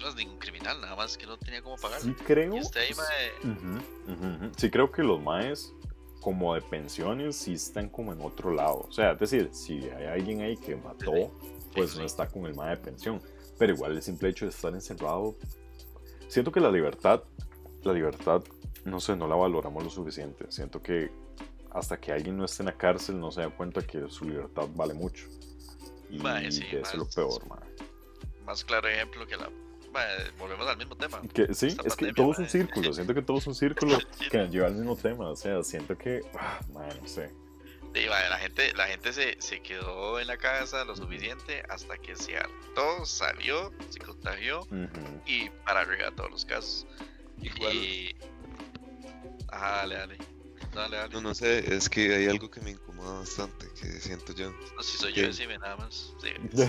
no es ningún criminal, nada más que no tenía cómo pagar. Sí creo. Y ahí, ma, Sí creo que los maes como de pensiones sí están como en otro lado. O sea, es decir, si hay alguien ahí que mató, pues no está con el mae de pensión. Pero igual el simple hecho de estar encerrado, siento que la libertad, la libertad, no sé, no la valoramos lo suficiente. Siento que hasta que alguien no esté en la cárcel no se da cuenta que su libertad vale mucho. Y que es lo peor, mae. Más claro ejemplo que la volvemos al mismo tema. Que, sí, es que todo es un círculo. Siento que todo es un círculo que nos lleva al mismo tema. O sea, siento que, ah, no sé. la gente, la gente se, se, quedó en la casa lo suficiente hasta que se hartó, salió, se contagió y para arreglar todos los casos. Igual. Y... Ajá, dale, dale. Dale, dale. No, no sé, es que hay algo que me incomoda bastante, que siento yo. No, si soy yo, decime nada más. Sí, sí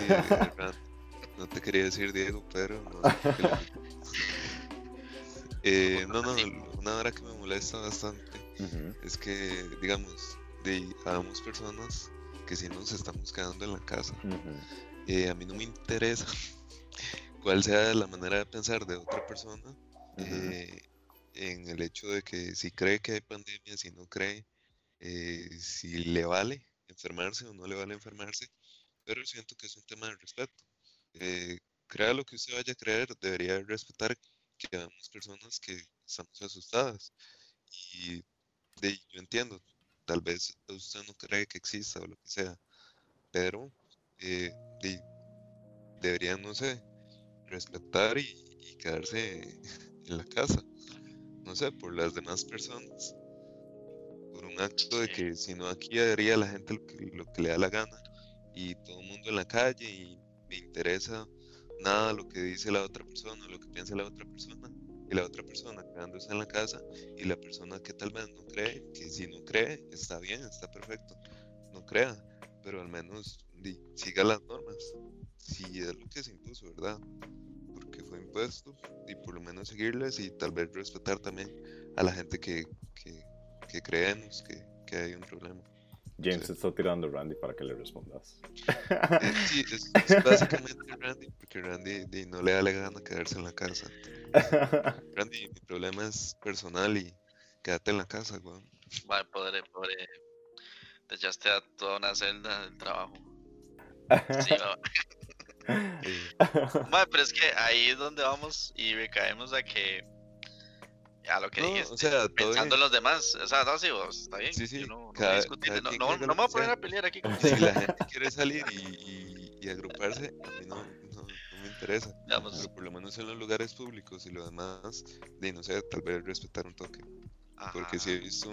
no te quería decir Diego, pero no. eh, no, no, una hora que me molesta bastante es que, digamos, de, habemos personas que si nos estamos quedando en la casa. Eh, a mí no me interesa cuál sea la manera de pensar de otra persona eh, en el hecho de que si cree que hay pandemia, si no cree, eh, si le vale enfermarse o no le vale enfermarse, pero siento que es un tema de respeto eh, crea lo que usted vaya a creer, debería respetar que hay personas que estamos asustadas. Y yo entiendo, tal vez usted no cree que exista o lo que sea, pero eh, deberían, no sé, respetar y, quedarse en la casa. No sé, por las demás personas. Por un acto de que si no aquí haría la gente lo que, lo que le da la gana. Y todo el mundo en la calle y me interesa nada lo que dice la otra persona, lo que piensa la otra persona, y la otra persona quedándose en la casa, y la persona que tal vez no cree, que si no cree, está bien, está perfecto, no crea, pero al menos siga las normas, si es lo que se impuso, ¿verdad? Porque fue impuesto, y por lo menos seguirles y tal vez respetar también a la gente que, que, creemos que, que hay un problema. James está tirando a Randy para que le respondas. Sí, es, básicamente Randy, porque Randy no le da la gana quedarse en la casa. Randy, mi problema es personal y quédate en la casa, weón. Vale, pobre, pobre. Te echaste a toda una celda del trabajo. Sí, Vale, pero es que ahí es donde vamos y recaemos a que a lo que dijiste, o sea, pensando en los demás, o sea, no, sí, vos, está bien, sí, sí, no, no, no, no, me voy a poner a pelear aquí Si la gente quiere salir y, y, agruparse, a mí no, no, me interesa, pero por lo menos en los lugares públicos y lo demás, de no sé, tal vez respetar un toque, porque sí he visto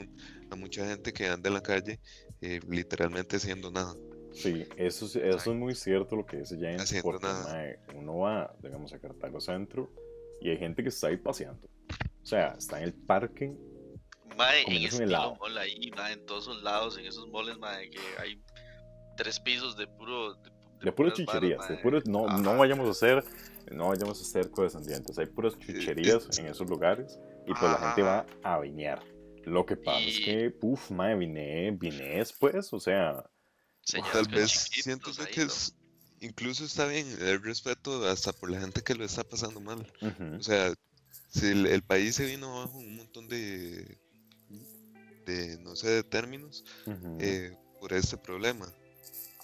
a mucha gente que anda en la calle eh, literalmente haciendo nada. Sí, eso, eso es muy cierto lo que dice James, porque uno va, digamos, a Cartago Centro y hay gente que está ahí paseando o sea, está en el parque. Mae, en ese mall ahí, mae, en todos los lados, en esos moles, mae, que hay tres pisos de puro. De, puras chucherías, de puros, no, no vayamos a hacer, no vayamos a ser codescendientes, hay puras chucherías en esos lugares y pues la gente va a vinear. Lo que pasa es que, puff, mae, vine, vine después, o sea. Tal vez siento que es, incluso está bien el respeto hasta por la gente que lo está pasando mal. O sea, si el, país se vino abajo un montón de, de no sé, de términos eh, por este problema.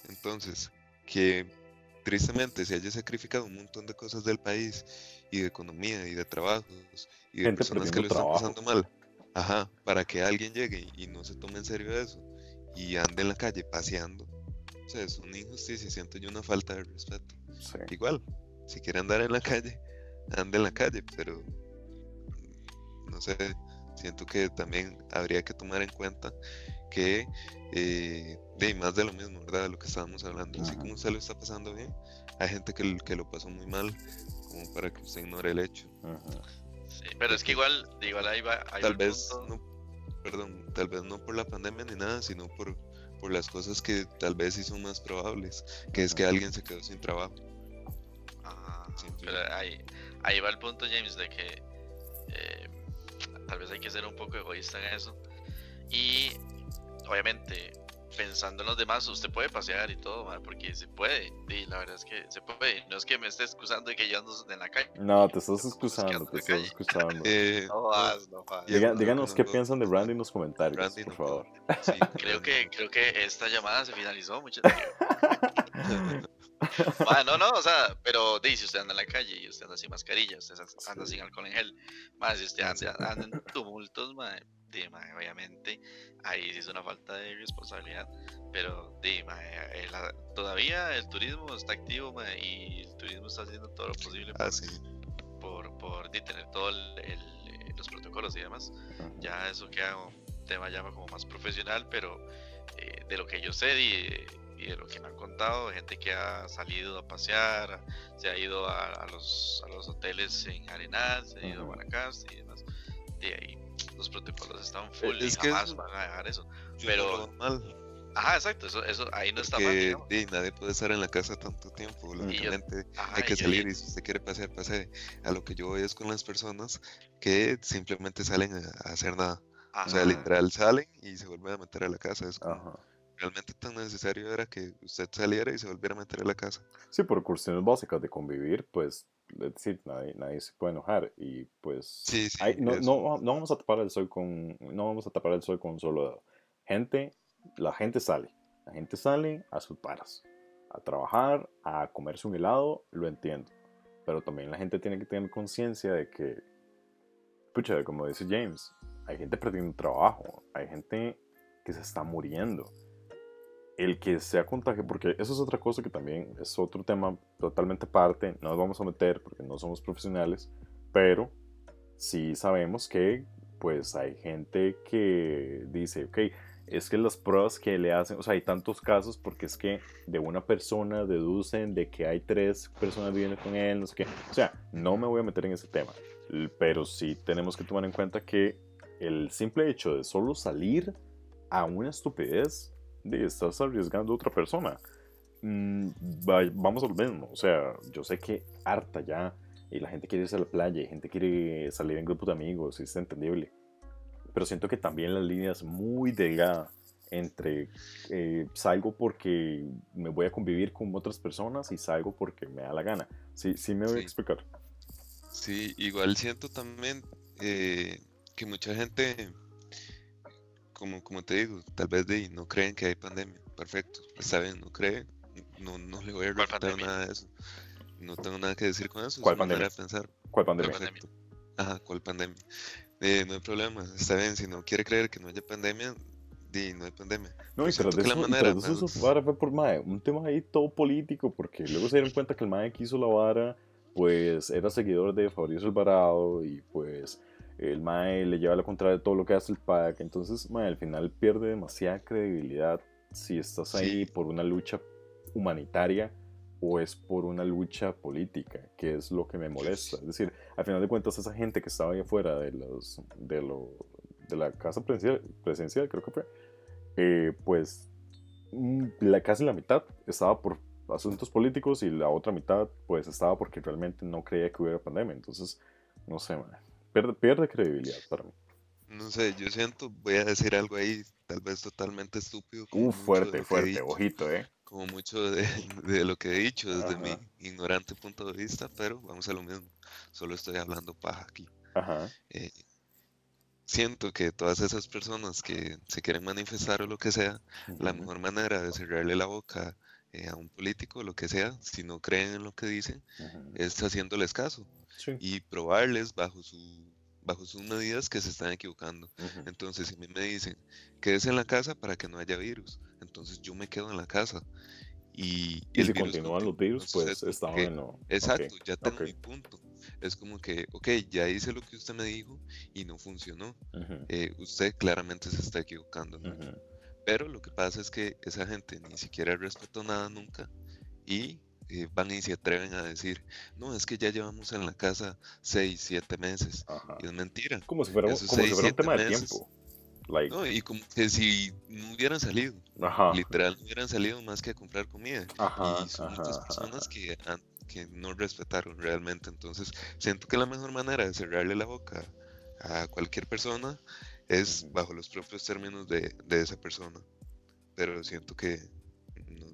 Entonces, que tristemente se haya sacrificado un montón de cosas del país y de economía y de trabajos y de personas que lo están pasando mal Ajá, para que alguien llegue y no se tome en serio eso y ande en la calle paseando. O sea, es una injusticia, siento yo una falta de respeto. Igual, si quiere andar en la calle, ande en la calle, pero no sé, siento que también habría que tomar en cuenta que eh, de más de lo mismo, ¿verdad? De lo que estábamos hablando. Así como usted lo está pasando bien, hay gente que, que lo pasó muy mal, como para que usted ignore el hecho. Sí, pero es que igual, igual ahí va. tal vez, no, perdón, tal vez no por la pandemia ni nada, sino por, por las cosas que tal vez sí son más probables, que es que alguien se quedó sin trabajo. Ah, pero ahí, ahí va el punto, James, de que eh, tal vez hay que ser un poco egoísta en eso. Y obviamente pensando en los demás, usted puede pasear y todo, porque se puede. Y la verdad es que se puede. No es que me esté excusando de que yo ando en la calle. No, te estás excusando, te estás excusando. Eh, no vas, no vas. díganos qué piensan de Randy en los comentarios, por favor. creo, que, creo que esta llamada se finalizó, muchachos. no, no, o sea, pero dice, si usted anda en la calle y usted anda sin mascarilla, usted anda sin alcohol en gel, más si usted anda, anda en tumultos, madre, obviamente ahí sí es una falta de responsabilidad, pero eh, todavía el turismo está activo y el turismo está haciendo todo lo posible ah, por, por, tener todos los protocolos y demás. Ya eso queda un tema ya como más profesional, pero eh, de lo que yo sé y, de lo que me han contado, gente que ha salido a pasear, se ha ido a, los, a los hoteles en Arenal, se ha ido a Guanacaste y demás. De ahí los protocolos están e, full y jamás van a dejar eso. Pero. Ajá, exacto, eso, eso ahí no está mal. nadie puede estar en la casa tanto tiempo, lógicamente hay que salir y si usted quiere pasear, pase. A lo que yo voy es con las personas que simplemente salen a, hacer nada. O sea, literal salen y se vuelven a meter a la casa. Es realmente tan necesario era que usted saliera y se volviera a meter a la casa. Sí, por cuestiones básicas de convivir, pues es decir, nadie, nadie, se puede enojar y pues no, no, no, vamos a tapar el sol con no vamos a tapar el sol con solo gente la gente sale la gente sale a sus paras a trabajar a comerse un helado lo entiendo pero también la gente tiene que tener conciencia de que pucha como dice James hay gente perdiendo trabajo hay gente que se está muriendo el que sea contagio, porque eso es otra cosa que también es otro tema totalmente aparte, no nos vamos a meter porque no somos profesionales, pero sí sabemos que pues hay gente que dice, ok, es que las pruebas que le hacen, o sea, hay tantos casos porque es que de una persona deducen de que hay tres personas viviendo con él, no sé qué, o sea, no me voy a meter en ese tema, pero sí tenemos que tomar en cuenta que el simple hecho de solo salir a una estupidez de estás arriesgando a otra persona. Mm, vamos a lo mismo, o sea, yo sé que harta ya y la gente quiere irse a la playa y gente quiere salir en grupo de amigos, es entendible. Pero siento que también la línea es muy delgada entre eh, salgo porque me voy a convivir con otras personas y salgo porque me da la gana. Sí, sí me voy a explicar. Sí, igual siento también eh, que mucha gente como, como te digo, tal vez de no creen que hay pandemia. Perfecto, está bien, no creen. No, no le voy a refutar nada de eso. No tengo nada que decir con eso. ¿Cuál pandemia? pensar. ¿Cuál pandemia? Perfecto. Ajá, ¿cuál pandemia? Eh, no hay problema, está bien. Si no quiere creer que no haya pandemia, di, no hay pandemia. No, y pero de eso, manera, pero eso fue por mae, un tema ahí todo político, porque luego se dieron cuenta que el mae que hizo la vara, pues era seguidor de Fabrizio Alvarado y pues el MAE le lleva la contraria de todo lo que hace el PAC, entonces MAE al final pierde demasiada credibilidad si estás ahí por una lucha humanitaria o es por una lucha política, que es lo que me molesta. Es decir, al final de cuentas esa gente que estaba ahí afuera de, los, de, lo, de la casa presidencial, creo que fue, eh, pues mm, la, casi la mitad estaba por asuntos políticos y la otra mitad pues estaba porque realmente no creía que hubiera pandemia. Entonces, no sé, man. Pierde, credibilidad para mí. No sé, yo siento, voy a decir algo ahí, tal vez totalmente estúpido. Uh, fuerte, fuerte, ojito, eh. Como mucho de, de, lo que he dicho desde mi ignorante punto de vista, pero vamos a lo mismo. Solo estoy hablando paja aquí. Ajá. Eh, siento que todas esas personas que se quieren manifestar o lo que sea, la mejor manera de cerrarle la boca eh, a un político, lo que sea, si no creen en lo que dicen, es haciéndoles caso y probarles bajo su bajo sus medidas que se están equivocando. Entonces, si a mí me dicen, quédese en la casa para que no haya virus, entonces yo me quedo en la casa. Y, si continúan los virus, pues está bueno. Exacto, ya tengo mi punto. Es como que, ok, ya hice lo que usted me dijo y no funcionó. Eh, usted claramente se está equivocando. Pero lo que pasa es que esa gente ni siquiera respetó nada nunca y eh, van y se atreven a decir, no, es que ya llevamos en la casa seis, siete meses. Y es mentira. Como si fuera, como si fuera un tema de tiempo. No, y como que si no hubieran salido, literal, no hubieran salido más que a comprar comida. y son muchas personas que, que no respetaron realmente. Entonces, siento que la mejor manera de cerrarle la boca a cualquier persona es bajo los propios términos de, de esa persona. Pero siento que,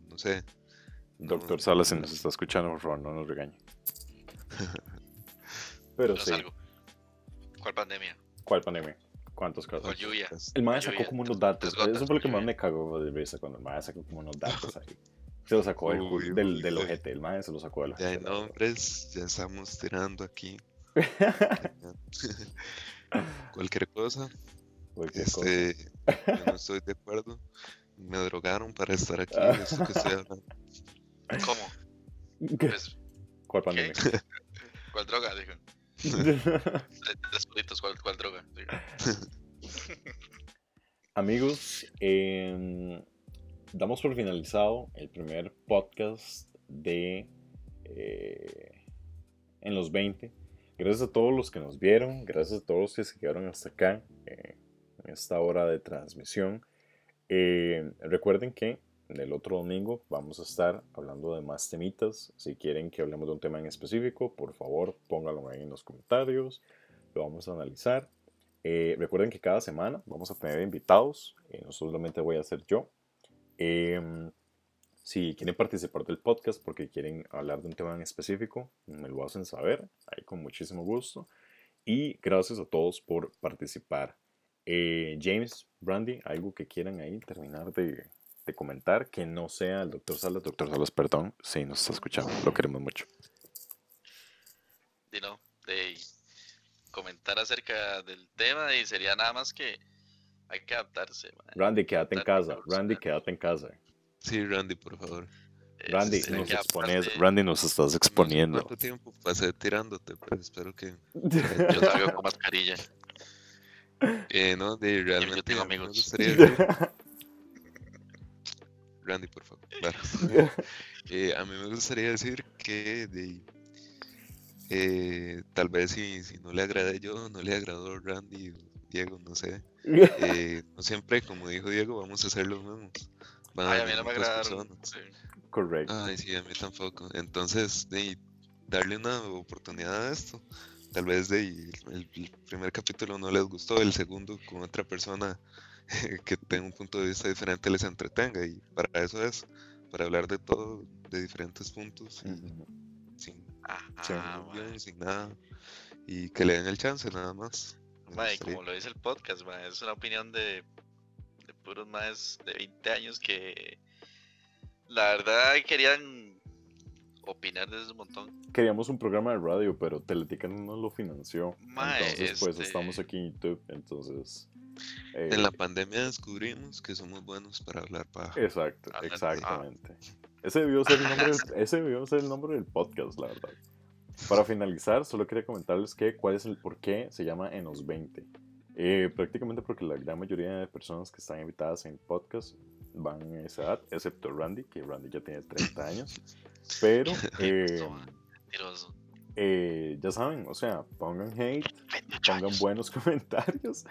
no, sé. Doctor Salas, si nos está escuchando, por favor, no nos regañe. Pero sí. ¿Cuál pandemia? ¿Cuál pandemia? ¿Cuántos casos? lluvia. El mae sacó como unos datos. Eso fue lo que más me cagó de risa cuando el mae sacó como unos datos ahí. Se lo sacó del, del, del ojete, el mae se lo sacó del ojete. Ya hay nombres, ya estamos tirando aquí. Cualquier cosa. Este, yo no estoy de acuerdo. Me drogaron para estar aquí. Ah. Eso que estoy hablando. ¿Cómo? Pues, ¿Cuál pandemia? ¿Cuál droga? Dijo. ¿cuál, cuál droga? Amigos, em, damos por finalizado el primer podcast de eh, En los 20. Gracias a todos los que nos vieron, gracias a todos los que se quedaron hasta acá eh, esta hora de transmisión. Eh, recuerden que el otro domingo vamos a estar hablando de más temitas. Si quieren que hablemos de un tema en específico, por favor pónganlo ahí en los comentarios. Lo vamos a analizar. Eh, recuerden que cada semana vamos a tener invitados. Eh, no solamente voy a ser yo. Em, si quieren participar del podcast porque quieren hablar de un tema en específico, me lo hacen saber. Ahí con muchísimo gusto. Y gracias a todos por participar. Eh, James, Brandy, algo que quieran ahí terminar de, de comentar que no sea el doctor Salas. Doctor Salas, perdón, si nos está escuchando, lo queremos mucho. Y no, de comentar acerca del tema y sería nada más que hay que adaptarse. Randy, quédate en casa. Randy, quédate en casa. Sí, Randy, por favor. Randy, nos expones, Randy, nos estás exponiendo. ¿Cuánto tiempo pasé tirándote? Pero espero que... Yo salgo con mascarilla. Eh, no, de realmente... Yo tengo amigos. Randy, por favor. Eh, a mí me gustaría decir que eh, tal vez si, si, no le agradé yo, no le agradó Randy, Diego, no sé. Eh, no siempre, como dijo Diego, vamos a hacer lo mismo. Ay, a mí no me agradaron. Correcto. Ay, sí, a mí tampoco. Entonces, de, darle una oportunidad a esto. Tal vez de, el primer capítulo no les gustó, el segundo con otra persona que tenga un punto de vista diferente les entretenga y para eso es, para hablar de todo, de diferentes puntos, sin, sin, nada, y que le den el chance nada más. como lo dice el podcast, es una opinión de, de puros más de 20 años que la verdad querían opinar desde un montón. Queríamos un programa de radio, pero Teletica no lo financió. entonces, pues este estamos aquí en YouTube, entonces en la eh, pandemia descubrimos que somos buenos para hablar paja. Exacto, exactamente. Ese debió, ser el nombre del, ese ser el nombre del podcast, la verdad. Para finalizar, solo quería comentarles que cuál es el por qué se llama En los 20. Eh, prácticamente porque la gran mayoría de personas que están invitadas en podcast van a esa edad, excepto Randy, que Randy ya tiene 30 años. Pero, eh, ya saben, o sea, pongan hate, pongan buenos comentarios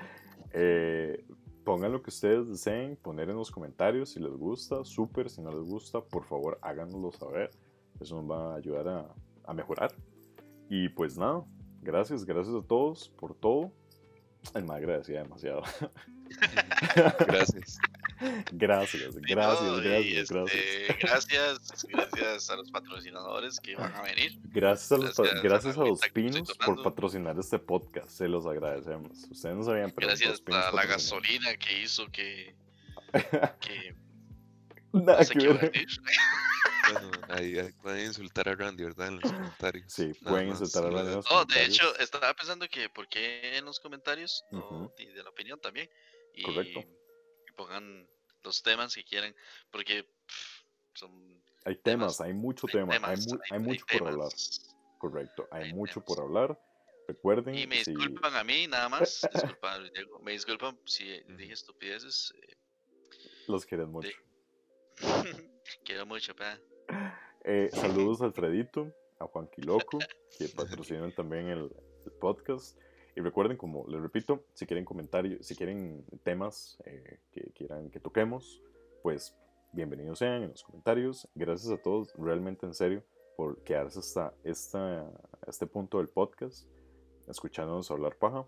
eh, pongan lo que ustedes deseen, poner en los comentarios si les gusta, súper, si no les gusta, por favor háganoslo saber. Eso nos va a ayudar a, a mejorar. Y pues nada, gracias, gracias a todos por todo. El más agradecía demasiado. gracias. Gracias, gracias, gracias, este, gracias. Gracias, a los patrocinadores que van a venir. Gracias a los, gracias, a, los pinos por patrocinar este podcast, se los agradecemos. Ustedes no sabían, pero Gracias a la gasolina que hizo que, Nada que ver. Bueno, ahí, pueden insultar a Randy, ¿verdad? En los comentarios. Sí, pueden insultar a Randy en los comentarios. Oh, de hecho, estaba pensando que, ¿por qué en los comentarios? y de la opinión también. Y, Correcto. Y pongan los temas si quieren, porque son... Hay temas, hay mucho tema, hay, hay, mucho por hablar. Correcto, hay, mucho por hablar. Recuerden. Y me disculpan a mí, nada más. Disculpan, me disculpan si dije estupideces. Eh, los quieren mucho. Quiero mucho, pa. Eh, saludos a Alfredito, a Juan Quiloco, que patrocinan también el, podcast. Y recuerden, como les repito, si quieren comentarios, si quieren temas eh, que quieran que toquemos, pues bienvenidos sean en los comentarios. Gracias a todos, realmente en serio, por quedarse hasta esta, este punto del podcast, escuchándonos hablar paja.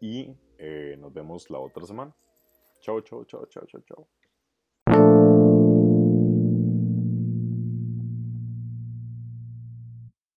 Y eh, nos vemos la otra semana. Chao, chao, chao, chao, chao, chao.